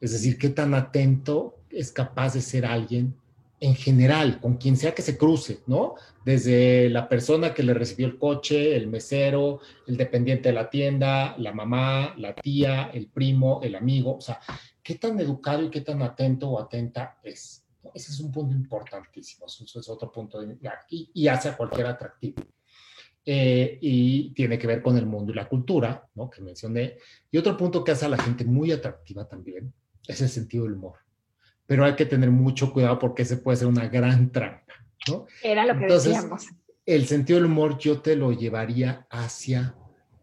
[SPEAKER 1] Es decir, qué tan atento es capaz de ser alguien en general, con quien sea que se cruce, ¿no? Desde la persona que le recibió el coche, el mesero, el dependiente de la tienda, la mamá, la tía, el primo, el amigo, o sea, qué tan educado y qué tan atento o atenta es. Ese es un punto importantísimo, eso es otro punto de, y, y hace a cualquier atractivo. Eh, y tiene que ver con el mundo y la cultura, ¿no? Que mencioné. Y otro punto que hace a la gente muy atractiva también es el sentido del humor pero hay que tener mucho cuidado porque ese puede ser una gran trampa, ¿no?
[SPEAKER 2] Era lo que decíamos.
[SPEAKER 1] El sentido del humor yo te lo llevaría hacia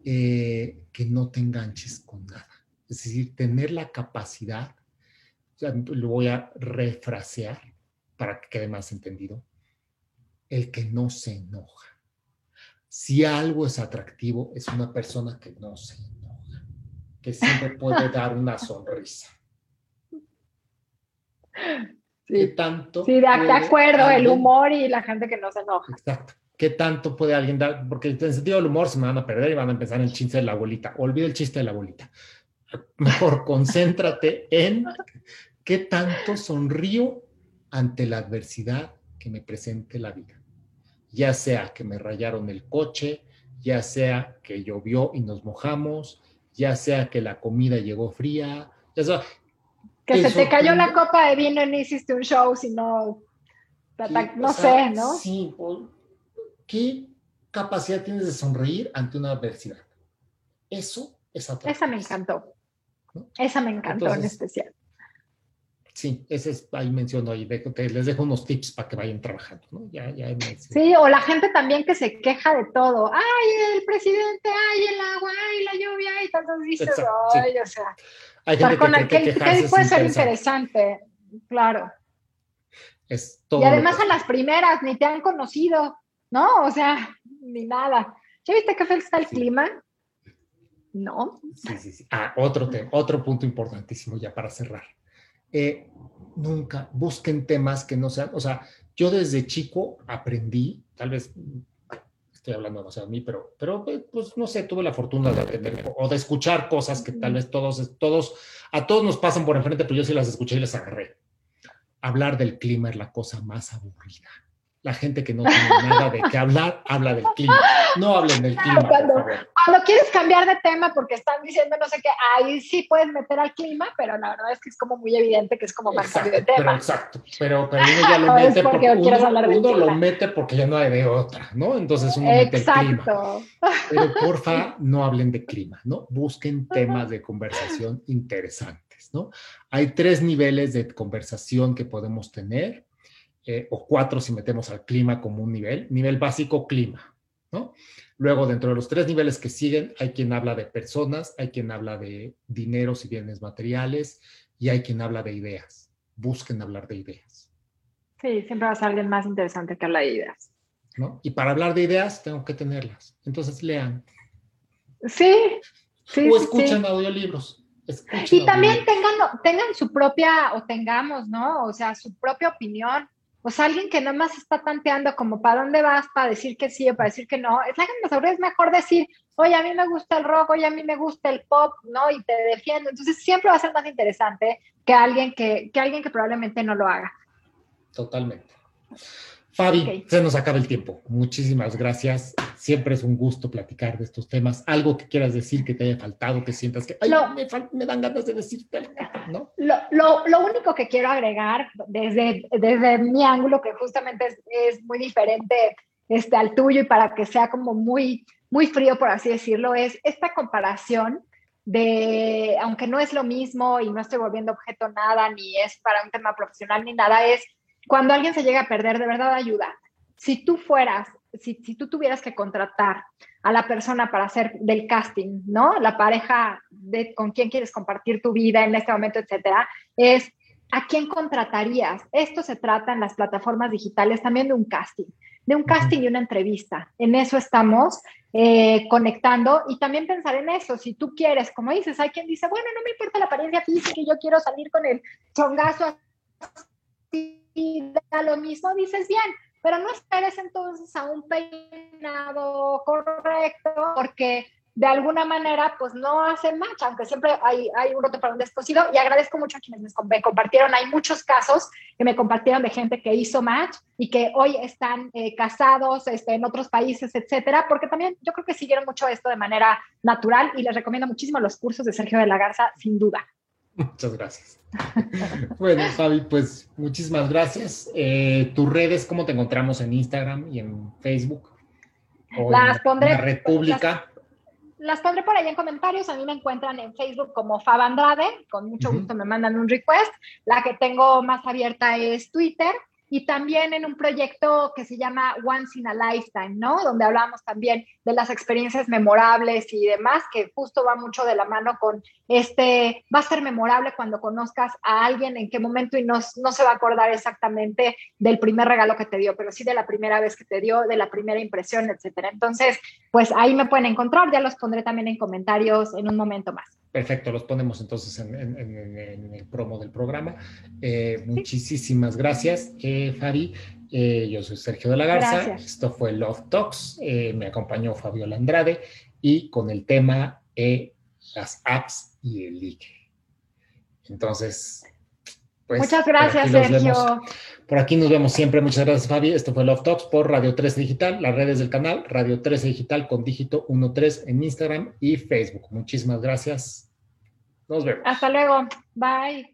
[SPEAKER 1] eh, que no te enganches con nada. Es decir, tener la capacidad, lo voy a refrasear para que quede más entendido, el que no se enoja. Si algo es atractivo, es una persona que no se enoja, que siempre puede dar una sonrisa
[SPEAKER 2] Sí. ¿Qué tanto? Sí, de, acuerdo, el humor y la gente que no se enoja.
[SPEAKER 1] Exacto. ¿Qué tanto puede alguien dar? Porque en el sentido del humor se me van a perder y van a empezar el chiste de la abuelita. Olvida el chiste de la abuelita. Mejor concéntrate en qué tanto sonrío ante la adversidad que me presente la vida. Ya sea que me rayaron el coche, ya sea que llovió y nos mojamos, ya sea que la comida llegó fría, ya sea,
[SPEAKER 2] que se te cayó la copa de vino y no hiciste un show, sino, no sé, ¿no?
[SPEAKER 1] Sí, ¿qué capacidad tienes de sonreír ante una adversidad? Eso es atractivo.
[SPEAKER 2] Esa me encantó. Esa me encantó en especial.
[SPEAKER 1] Sí, ese es, ahí menciono, ahí les dejo unos tips para que vayan trabajando, ¿no? Ya, ya
[SPEAKER 2] sí, o la gente también que se queja de todo. Ay, el presidente, ay, el agua, ay, la lluvia, y tantos dices, ay, o sea. Hay gente que, que, puede ser interesante, claro.
[SPEAKER 1] Es todo
[SPEAKER 2] y además a las primeras ni te han conocido, ¿no? O sea, ni nada. ¿Ya viste qué feo está el clima? No.
[SPEAKER 1] Sí, sí, sí. Ah, otro, otro punto importantísimo ya para cerrar. Eh, nunca busquen temas que no sean, o sea, yo desde chico aprendí, tal vez estoy hablando demasiado de mí, pero, pero eh, pues no sé, tuve la fortuna de aprender o de escuchar cosas que tal vez todos, todos, a todos nos pasan por enfrente, pero yo sí las escuché y las agarré. Hablar del clima es la cosa más aburrida la gente que no tiene nada de qué hablar, habla del clima. No hablen del clima.
[SPEAKER 2] Cuando, cuando, quieres cambiar de tema porque están diciendo no sé qué, ahí sí puedes meter al clima, pero la verdad es que es como muy evidente que es como más de tema.
[SPEAKER 1] Pero exacto, pero, pero uno ya lo mete porque, uno, lo mete porque ya no hay de otra, ¿no? Entonces uno mete el clima. Pero porfa, no hablen de clima, ¿no? Busquen temas de conversación interesantes, ¿no? Hay tres niveles de conversación que podemos tener eh, o cuatro si metemos al clima como un nivel. Nivel básico, clima, ¿no? Luego, dentro de los tres niveles que siguen, hay quien habla de personas, hay quien habla de dineros y bienes materiales y hay quien habla de ideas. Busquen hablar de ideas.
[SPEAKER 2] Sí, siempre va a ser alguien más interesante que habla de ideas.
[SPEAKER 1] ¿no? Y para hablar de ideas, tengo que tenerlas. Entonces, lean.
[SPEAKER 2] Sí, sí.
[SPEAKER 1] O escuchen audiolibros.
[SPEAKER 2] y también tengan, tengan su propia, o tengamos, ¿no? O sea, su propia opinión sea, alguien que nada más está tanteando como para dónde vas, para decir que sí o para decir que no, es la que es mejor decir, oye, a mí me gusta el rock, oye, a mí me gusta el pop, ¿no? Y te defiendo. Entonces siempre va a ser más interesante que alguien que, que alguien que probablemente no lo haga.
[SPEAKER 1] Totalmente. Fabi, se nos acaba el tiempo. Muchísimas gracias. Siempre es un gusto platicar de estos temas. Algo que quieras decir que te haya faltado, que sientas que me, dan ganas de decirte, ¿no?
[SPEAKER 2] Lo, único que quiero agregar desde, desde mi ángulo, que justamente es, muy diferente este, al tuyo y para que sea como muy, muy frío, por así decirlo, es esta comparación de, aunque no es lo mismo y no estoy volviendo objeto nada, ni es para un tema profesional ni nada, es cuando alguien se llega a perder, de verdad ayuda. Si tú fueras, si, si tú tuvieras que contratar a la persona para hacer del casting, ¿no? La pareja de con quién quieres compartir tu vida en este momento, etcétera, es ¿a quién contratarías? Esto se trata en las plataformas digitales también de un casting, de un casting y una entrevista. En eso estamos eh, conectando y también pensar en eso. Si tú quieres, como dices, hay quien dice, bueno, no me importa la apariencia física, yo quiero salir con el chongazo y da lo mismo, dices bien, pero no esperes entonces a un peinado correcto porque de alguna manera pues no hace match, aunque siempre hay, hay un roto para un descosido y agradezco mucho a quienes me compartieron, hay muchos casos que me compartieron de gente que hizo match y que hoy están eh, casados este, en otros países, etcétera, porque también yo creo que siguieron mucho esto de manera natural y les recomiendo muchísimo los cursos de Sergio de la Garza, sin duda.
[SPEAKER 1] Muchas gracias. bueno, Fabi, pues muchísimas gracias. Eh, ¿Tus redes, cómo te encontramos en Instagram y en Facebook?
[SPEAKER 2] las pondré. En
[SPEAKER 1] la red pública.
[SPEAKER 2] Las, pondré por ahí en comentarios. A mí me encuentran en Facebook como Fab Andrade. Con mucho gusto me mandan un request. La que tengo más abierta es Twitter y también en un proyecto que se llama Once in a Lifetime, ¿no? Donde hablamos también de las experiencias memorables y demás, que justo va mucho de la mano con este, va a ser memorable cuando conozcas a alguien en qué momento y no, no se va a acordar exactamente del primer regalo que te dio, pero sí de la primera vez que te dio, de la primera impresión, etcétera. Entonces, pues ahí me pueden encontrar, ya los pondré también en comentarios en un momento más.
[SPEAKER 1] Perfecto, los ponemos entonces en, el promo del programa. Eh, muchísimas gracias, eh, Fabi. Eh, yo soy Sergio de la Garza. Esto fue Love Talks. me acompañó Fabiola Andrade y con el tema las apps y el ligue. Entonces,
[SPEAKER 2] pues. Muchas gracias, Sergio.
[SPEAKER 1] por aquí nos vemos siempre. Muchas gracias, Fabi. Esto fue Love Talks por Radio 13 Digital, las redes del canal, Radio 13 Digital con dígito 13 en Instagram y Facebook. Muchísimas gracias. Nos vemos.
[SPEAKER 2] Hasta luego. Bye.